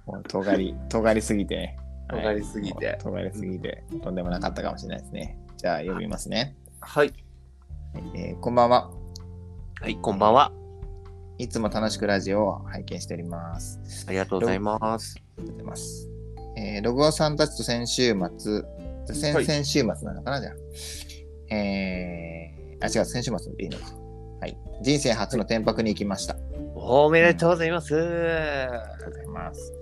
もう尖り、尖りすぎてね。はい尖りすぎてもう尖りすぎて、とんでもなかったかもしれないですね。じゃあ、読みますね。はい。えーこんばんは。はい、こんばんは。いつも楽しくラジオを拝見しております。ありがとうございます。ありがとうございます。えーログオさんたちと先週末、先はい々週末なのかな、じゃあ。えー、あ、違う、先週末でいいのか。はい。人生初の天白に行きました。おめでとうございます。ありがとうございます。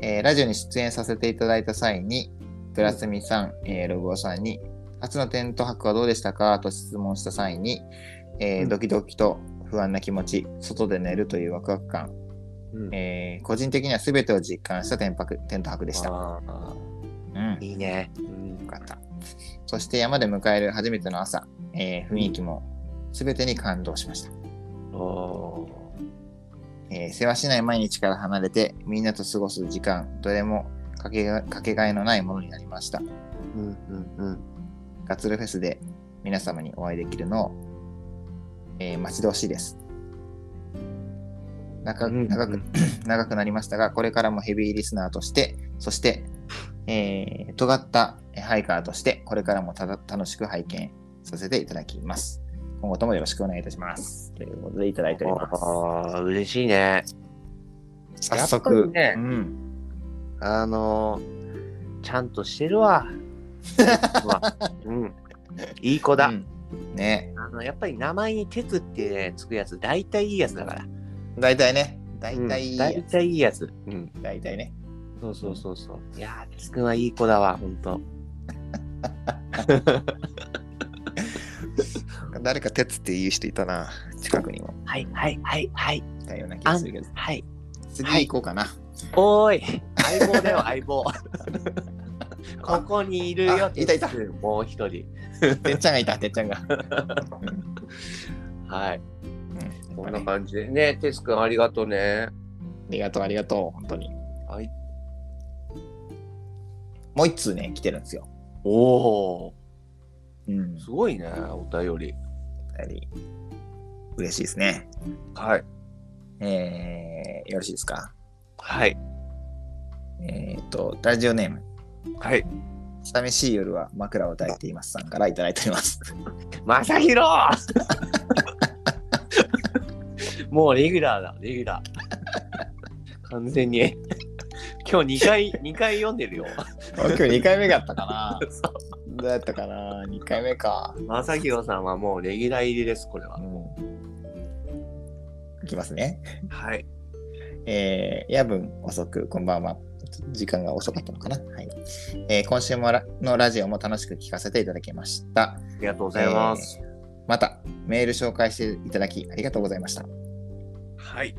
えーラジオに出演させていただいた際に、プラスミさん、えーログオさんに、初のテント泊はどうでしたか？と質問した際に、えーうんドキドキと不安な気持ち、外で寝るというワクワク感、うんえー個人的には全てを実感したテン泊テント泊でした。いいね。うんよかった。そして山で迎える初めての朝、えー雰囲気も全てに感動しました。おえー世話しない毎日から離れてみんなと過ごす時間、どれもかけがかけがえのないものになりました。ーうんうんうん。ガツルフェスで皆様にお会いできるのを、えー待ち遠しいです。長うん長く長くなりましたが、これからもヘビーリスナーとして、そして、えー尖ったハイカーとして、これからもただ楽しく拝見させていただきます。今後ともよろしくお願いいたします。ということでいただいております。ああ、嬉しいね。早速、りねうん、あのー、ちゃんとしてるわ。うん。いい子だ。うんね、あのやっぱり名前に鉄って、ね、つくやつ、大体いいやつだから。大体ね、大体いいや大体いいやつ。うん。つ、大体ね。そうそうそうそう。いやー、鉄くんはいい子だわ、ほんと。誰か鉄って言う人いたな、近くにも。はいはいはいはい。いたような気がするけど。はい。次行こうかな。おーい、相棒だよ、相棒。ここにいるよあ、いたいた鉄もう一人。てっちゃんがいた、てっちゃんが。はい。うんこんな感じでね、鉄くんありがとうね。ありがとう、ありがとう、本当に。もう一通ね、来てるんですよ。おお、うん。すごいね、お便り。嬉しいですね。はい。えー、よろしいですか？はい。えっ、と、ラジオネーム、はい。寂しい夜は枕を抱いていますさんからいただいております。まさひろもうレギュラーだ、レギュラー。完全に。今日2回、2回読んでるよ。今日2回目があったかな どうやったかな ?2 回目か。まさひろさんはもうレギュラー入りです、これはう。ん。いきますね。はい。えー、夜分遅く、こんばんは。時間が遅かったのかな？はい。えー今週もラのラジオも楽しく聞かせていただきました。ありがとうございます。えーまた、メール紹介していただきありがとうございました。はい。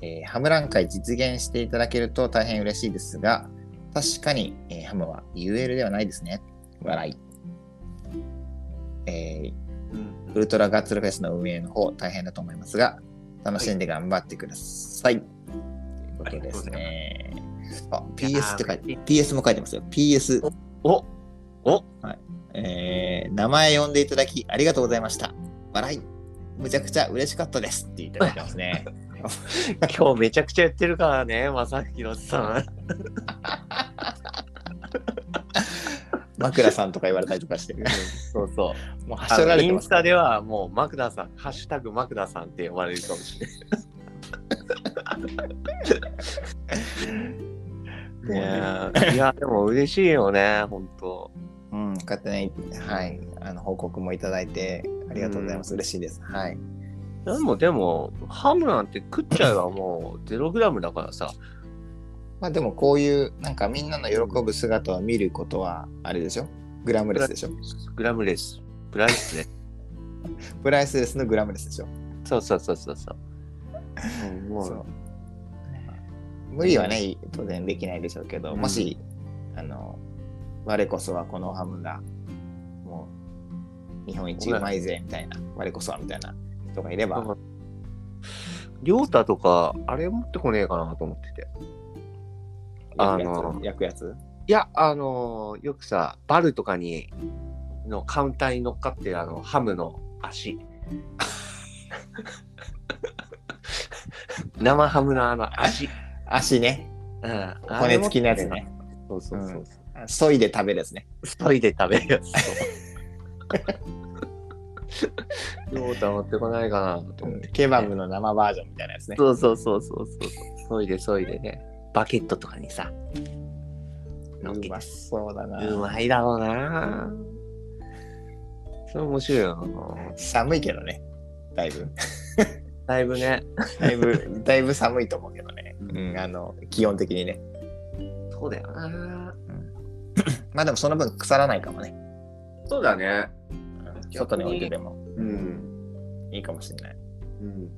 えーハムラン会実現していただけると大変嬉しいですが、確かに、えーハムは UL ではないですね。笑い。えーうんウルトラガッツルフェスの運営の方大変だと思いますが、楽しんで頑張ってください。ということですね。あ、PS って書いて、PS も書いてますよ。PS、おおえー名前呼んでいただきありがとうございました。笑い。むちゃくちゃ嬉しかったですっていただいてますね。今日めちゃくちゃ言ってるからね、まさひろさん。枕さんとか言われたりとかしてる。そうそう。もうはしょられてますインスタではもうマクダさん、ハッシュタグマクダさんって呼ばれるかもしれない。いや、でも嬉しいよね、本当うん、こうやってね、はい、あの報告もいただいて、ありがとうございます。嬉しいです。はい。でも、でも、ハムなんて食っちゃえばもう0グラムだからさ。まあでもこういう、なんかみんなの喜ぶ姿を見ることは、あれでしょ？グラムレスでしょ？グラムレス。プライスね。プライスレスのグラムレスでしょ？そうそうそうそうそう。うんもそうう無理はね、当然できないでしょうけど、うんもし、あの、我こそはこのハムが、もう、日本一うまいぜ、みたいな、我こそは、みたいな人がいれば、りょうたとか、あれ持ってこねえかなと思ってて。あの焼くやつ？いや、あのーよくさ、バルとかに、のカウンターに乗っかってるあの、ハムの足。生ハムのあの足。足ね。うん。骨付きのやつね。そうそうそう。そいで食べるやつね。そいで食べるやつ。りょうた持ってこないかなと思って。ケバブの生バージョンみたいなやつね。そうそうそうそうそう。そいでそいでね。バケットとかにさ。のっけてうまそうだな。うまいだろうな。それ面白いよ寒いけどね。だいぶ。な。だいぶね。だいぶ、だいぶ寒いと思うけどね。うんうん、あの、気温的にね。そうだよな。まあでもその分腐らないかもね。そうだね。外に置いててもうん。いいかもしれない。うん。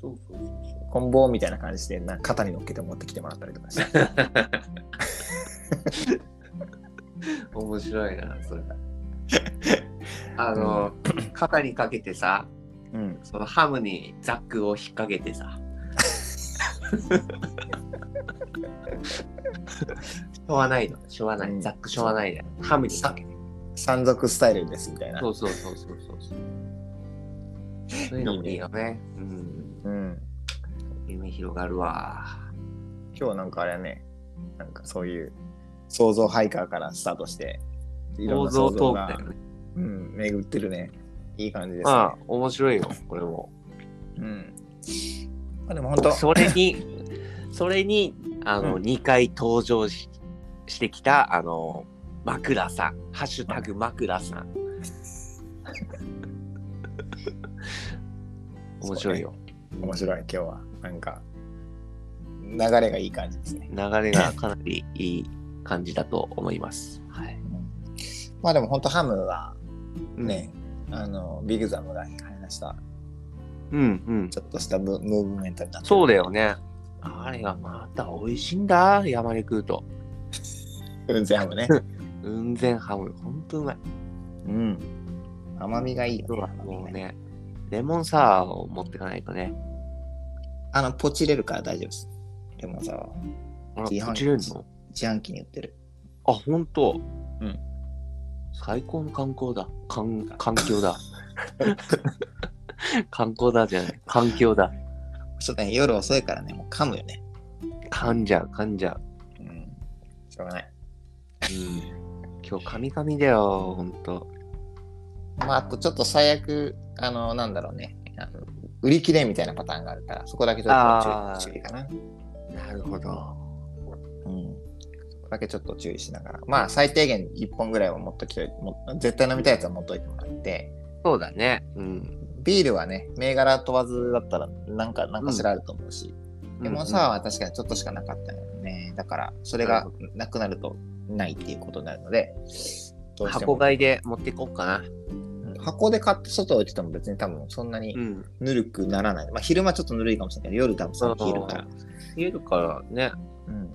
そうそうそうそ棍棒みたいな感じで、な肩に乗っけて持ってきてもらったりとかして。う。面白いな、それ。あの、肩にかけてさ、うん。そのハムにザックを引っ掛けてさ。しょうがないの。しょうがない。うんザックしょうがないね。ハムにかけて。山賊スタイルですみたいな。そうそうそうそうそうそう。そういうのもいいよね。うん。うん。夢広がるわ。今日なんかあれね、なんかそういう想像ハイカーからスタートして、いろん想像な想像がね。うん、巡ってるね。いい感じです、ね。ああ、面白いよ、これも。うん。まあでも本当、それに、それに、あの、う2回登場ししてきた、あの、枕さん。ハッシュタグ枕さん。面白いよ。面白い、今日は。なんか、流れがいい感じですね。流れがかなりいい感じだと思います。はい。まあでも本当ハムはね、あの、ビッグザムが話した、うんうん。ちょっとしたムムーブメントになってそうだよね。あれがまた美味しいんだ、山で食うと。うん、全ハムね。雲仙ハム、ほん。とうまい。うん。甘みがいいよ、ね。もうね、レモンサワーを持ってかないとね。あの、ポチれるから大丈夫です。レモンサワー。あら、自販機こちれん。の自販機に売ってる。あ、ほん。とうん。最高の観光だ。環環境だ。観光だじゃない。環境だ。ちょっとね、夜遅いからね、もう噛むよね。噛ん。じゃう、噛ん。じゃう。うん。しょうがない。うん。今日、カミカミだよ、ほんと。まあ、あとちょっと最悪、あの、なんだろうね。あの売り切れみたいなパターンがあるから、そこだけちょっと注意かな。なるほど。うん。そこだけちょっと注意しながら。まあ、最低限1本ぐらいは持っときといて、も絶対飲みたいやつは持っといてもらって、そうだね。うん。ビールはね、銘柄問わずだったら、なんか、なんかしらあると思うし、レモンサワーは確かにちょっとしかなかったよね。だから、それがなくなるとないっていうことになるので、箱買いで持っていこうかな。うん箱で買って外置いてても別に多分そんなにうん。ぬるくならない。まあ昼間ちょっとぬるいかもしれないけど、夜多分その冷えるから。冷えるからね、うん。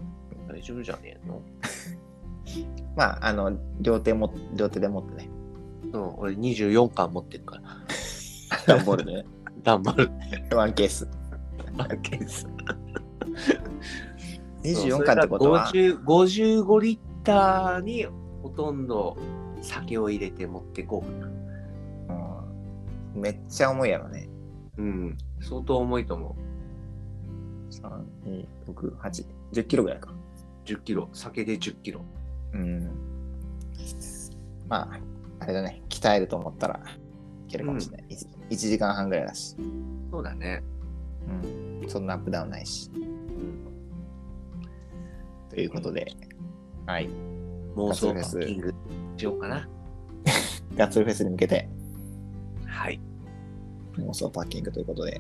大丈夫じゃねえの？まあ、あの、両手も、両手で持ってね。うん、俺24巻持ってるから。段ボールでね。頑張る。ワンケース。ケース。24巻ってことは、50 55リッターにほとんど酒を入れて持ってこうかな。うん、めっちゃ重いやろね。うん。相当重いと思3、2、6、8、10キロぐらいか。う。10キロ。酒で10キロ。うん。まあ、あれだね。鍛えると思ったらいけるかもしれない。1, 時間半ぐらいだし。そうだね。うん。そんなアップダウンないし。うん。とということで、はい。妄想パッキングしようかな。ガッツルフェスに向けてはい。妄想パッキングということで、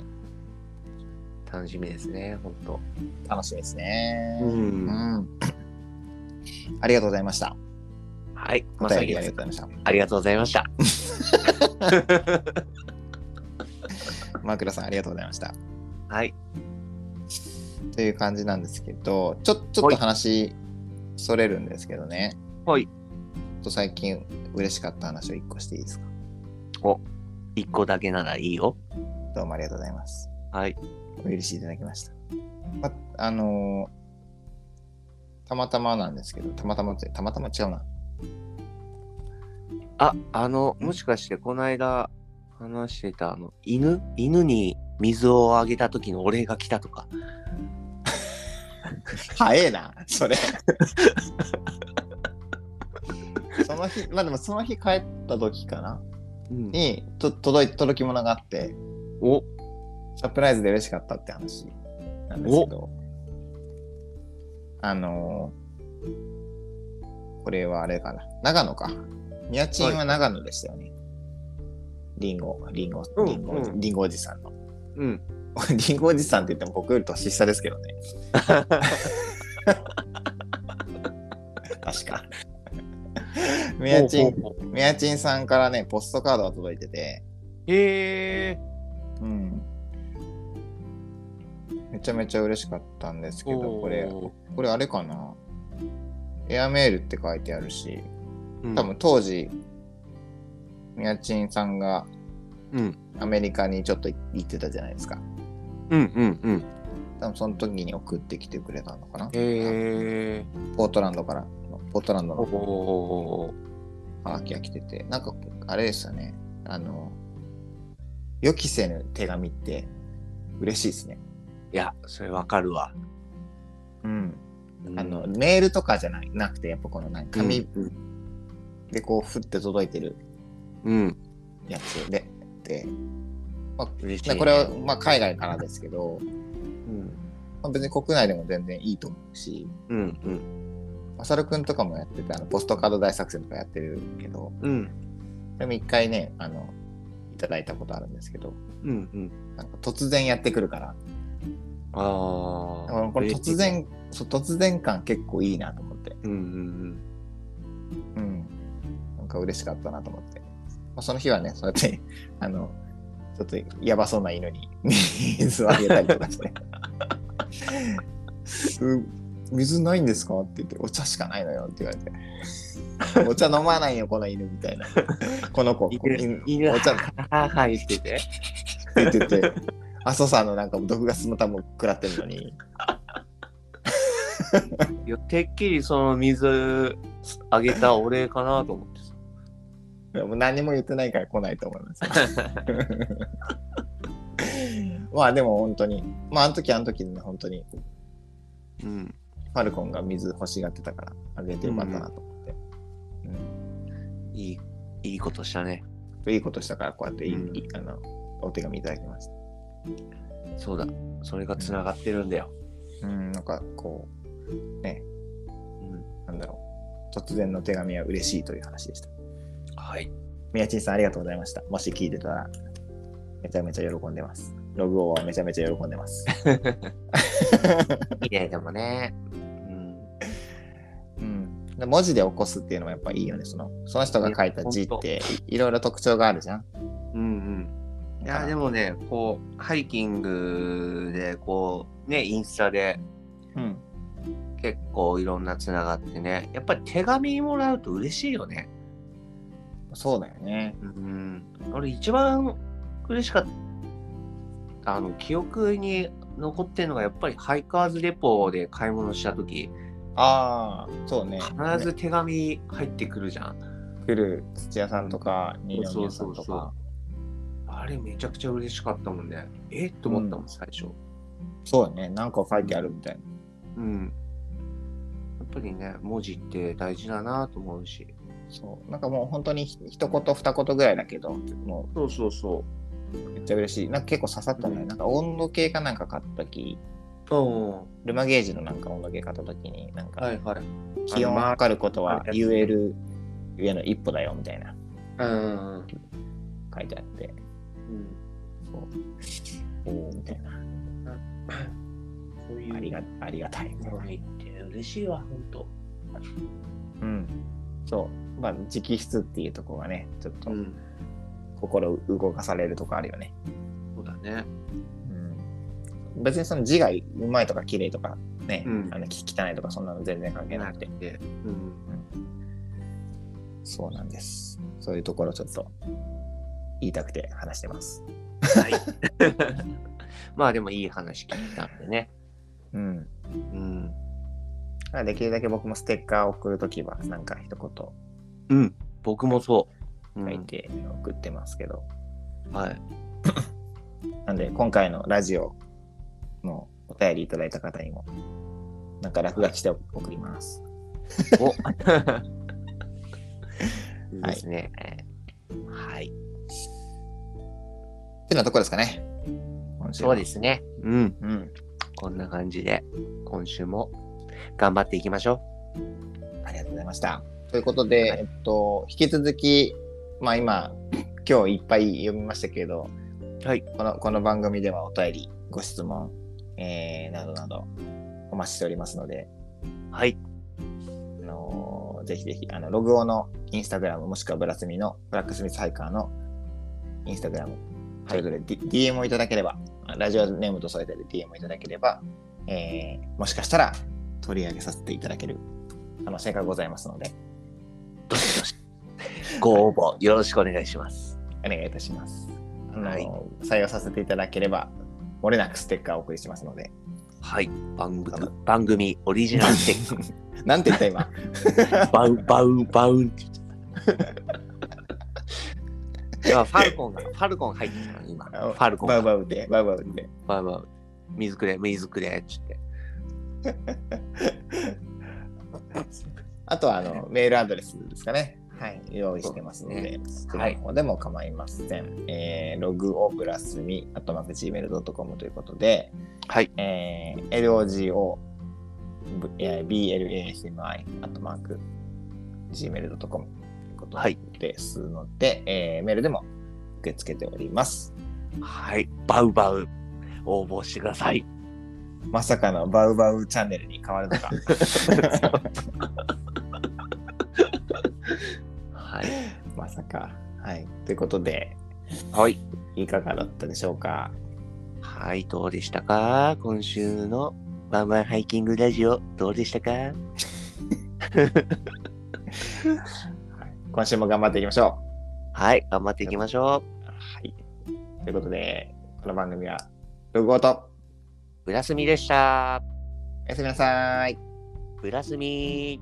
楽しみですね、ほんと。楽しみですね。うんうん ありがとうございました。はい。おまさに便りありがとうございましありがとうございました。た。マークラさんありがとうございました。はい。という感じなんですけど、ちょちょっと話それるんですけどね。はい。と最近嬉しかった話を一個していいですか？お、一個だけならいいよ。どうもありがとうございます。はい。お許しいただきました。ま、あのーたまたまなんですけど、たまたまって、たまたま違うな。あ、あの、もしかしてこの間話してたあの、犬？犬に水をあげた時のお礼が来たとか。早えな、それ。その日、まあでもその日帰った時かなうん、にと届い届き物があって、お、サプライズで嬉しかったって話なんですけど、あのーこれはあれかな。長野か。ニャチンは長野でしたよね。リンゴ、リンゴ、うんリンゴ、うんリンゴおじさんの。うん。リンゴおじさんって言っても僕より年下ですけどね。確か。みやちん、みやちんさんからね、ポストカードが届いてて、へえ。うん。めちゃめちゃ嬉しかったんですけど、これ、おこれあれかな？エアメールって書いてあるし、ー、多分当時、みやちんさんがうん。アメリカにちょっと行ってたじゃないですか。うんうんうん。多分その時に送ってきてくれたのかなへえ。ポートランドからの、ポートランドおのおハガキが来てて、なんか、あれですよね。あの、予期せぬ手紙って嬉しいですね。いや、それわかるわ。うん。うんあの、メールとかじゃないなくて、やっぱこのなんか紙うんでこう、ふって届いてるうん。やつで、で、まあ、ね。ねこれは、まあ、海外からですけど、うん。まあ、別に国内でも全然いいと思うし、うんうん。まさるくんとかもやってて、あの、ポストカード大作戦とかやってるけど、うん。でも一回ね、あの、いただいたことあるんですけど、うんうん。なんか突然やってくるから、ああ。この突然、そう突然感結構いいなと思って、うんうんうん。なんか嬉しかったなと思って。まあ、その日はね、そうやって、あの、ちょっとやばそうな犬に 水をあげたりとかして。す水ないんですか？って言って、お茶しかないのよって言われて。お茶飲まないよ、この犬みたいな。この子、うん。犬犬、お茶ははは言ってて。言ってて、阿蘇さんのなんか毒ガスの多分食らってるのに、いや、てっきりその水あげたお礼かなと思ってさ。もう何も言ってないから来ないと思います。まあでも本当に、まああの時あの時でね、本当にうん。ファルコンが水欲しがってたからあげてよかったなと思って。いい、いいことしたね。うん、いいことしたからこうやっていい、うんあのお手紙いただきました。そうだ。それがつながってるんだよ。うん、なんかこう、ね、うん。なんだろう。突然の手紙は嬉しいという話でした。はい。宮地さんありがとうございました。もし聞いてたら、めちゃめちゃ喜んでます。ログオはめちゃめちゃ喜んでます。いいね、でもね。うん。うん。で文字で起こすっていうのもやっぱいいよね。そのその人が書いた字っていいろいろ特徴があるじゃん。うんうん。いや、でもね、こう、ハイキングで、こう、ね、インスタでうん。結構いろんなつながってね、やっぱり手紙もらうと嬉しいよね。そうだよね。うん。俺一番嬉しかった、あの、記憶に残ってるのが、やっぱりハイカーズレポで買い物した時ああ、そうね。必ず手紙入ってくるじゃん。来る土屋さんとか、二そう宮さそうんそうとか。あれめちゃくちゃ嬉しかったもんね。えっと思ったもん、最初。そうだね。なんか書いてあるみたいな。うん。やっぱりね、文字って大事だなと思うし。そう。なんかもう本当にひ一言二言ぐらいだけど、もそうそうそうめっちゃ嬉しい。なんか結構刺さったね。うんなんか温度計かなんか買った時おルマゲージのなんか温度計買った時に、なんか、はいはい。気温を測ることは言える上の一歩だよみたいなうん。書いてあって、そう。おおみたいな。そういうありがありがたい。嬉しいわ、ほんと。うん。そう。まあ、直筆っていうところがね、ちょっとん。心動かされるとこあるよね。そうだね。うん。別にその字がうまいとか綺麗とかね、うんあのき汚いとかそんなの全然関係なくて。で、うん。そうなんです。そういうところちょっと言いたくて話してます。はい。まあでもいい話聞いたんでね。うん。うん。できるだけ僕もステッカーを送るときは、なんか一言うん。僕もそう。うん、書いて送ってますけど、はい。なんで今回のラジオのお便りいただいた方にも、なんか落書きして送ります。お いいですね。はい。ってなとこですかね。今週はそうですね。うん。うん。こんな感じで、今週も頑張っていきましょありがとうございました。ということで、えっと、引き続き、まあ今、今日いっぱい読みましたけど、はい。このこの番組ではお便り、ご質問、えー、などなどお待ちしておりますので、う。はい。あのーぜひぜひ、あの、ログオのインスタグラム、もしくはブラスミの、ブラックスミスハイカーのインスタグラム、それぞれ、D、DM をいただければ、ラジオネームと添えてで DM をいただければ、えー、もしかしたら取り上げさせていただける可能性がございますので、どしどし。ご応募よろしくお願いします。お願いいたします。あのーはい採用させていただければ、漏れなくステッカーをお送りしますので、はい。番組番組オリジナルステッカー。なんて言った今？バウン、バウン、バウンって言っちゃった。いや、ファルコンが、ファルコン入ってきたの、今。ファルコンバウが。バウで、バウバウで。バウバウ。水くれ、水くれ、って言って。あとはあのメールアドレスですかね。はい、用意してますので、そちらの方でも構いません。えーログオブラスミ、アットマーク Gmail.com ということで、はい。えー、LOGO、えー BLASMI、アットマーク Gmail.com ということはいですので、えーメールでも受け付けております。はい。バウバウ。応募してください。まさかのバウバウチャンネルに変わるのか。はい。まさか。はい。ということで、はい。いかがだったでしょうか？はい。どうでしたか？今週のワンワンハイキングラジオ、どうでしたか？今週も頑張っていきましょはい。頑張っていきましょう。はい。ということで、この番組は、ログオと、う。ブラスミでした。おやすみなさい。ブラスミ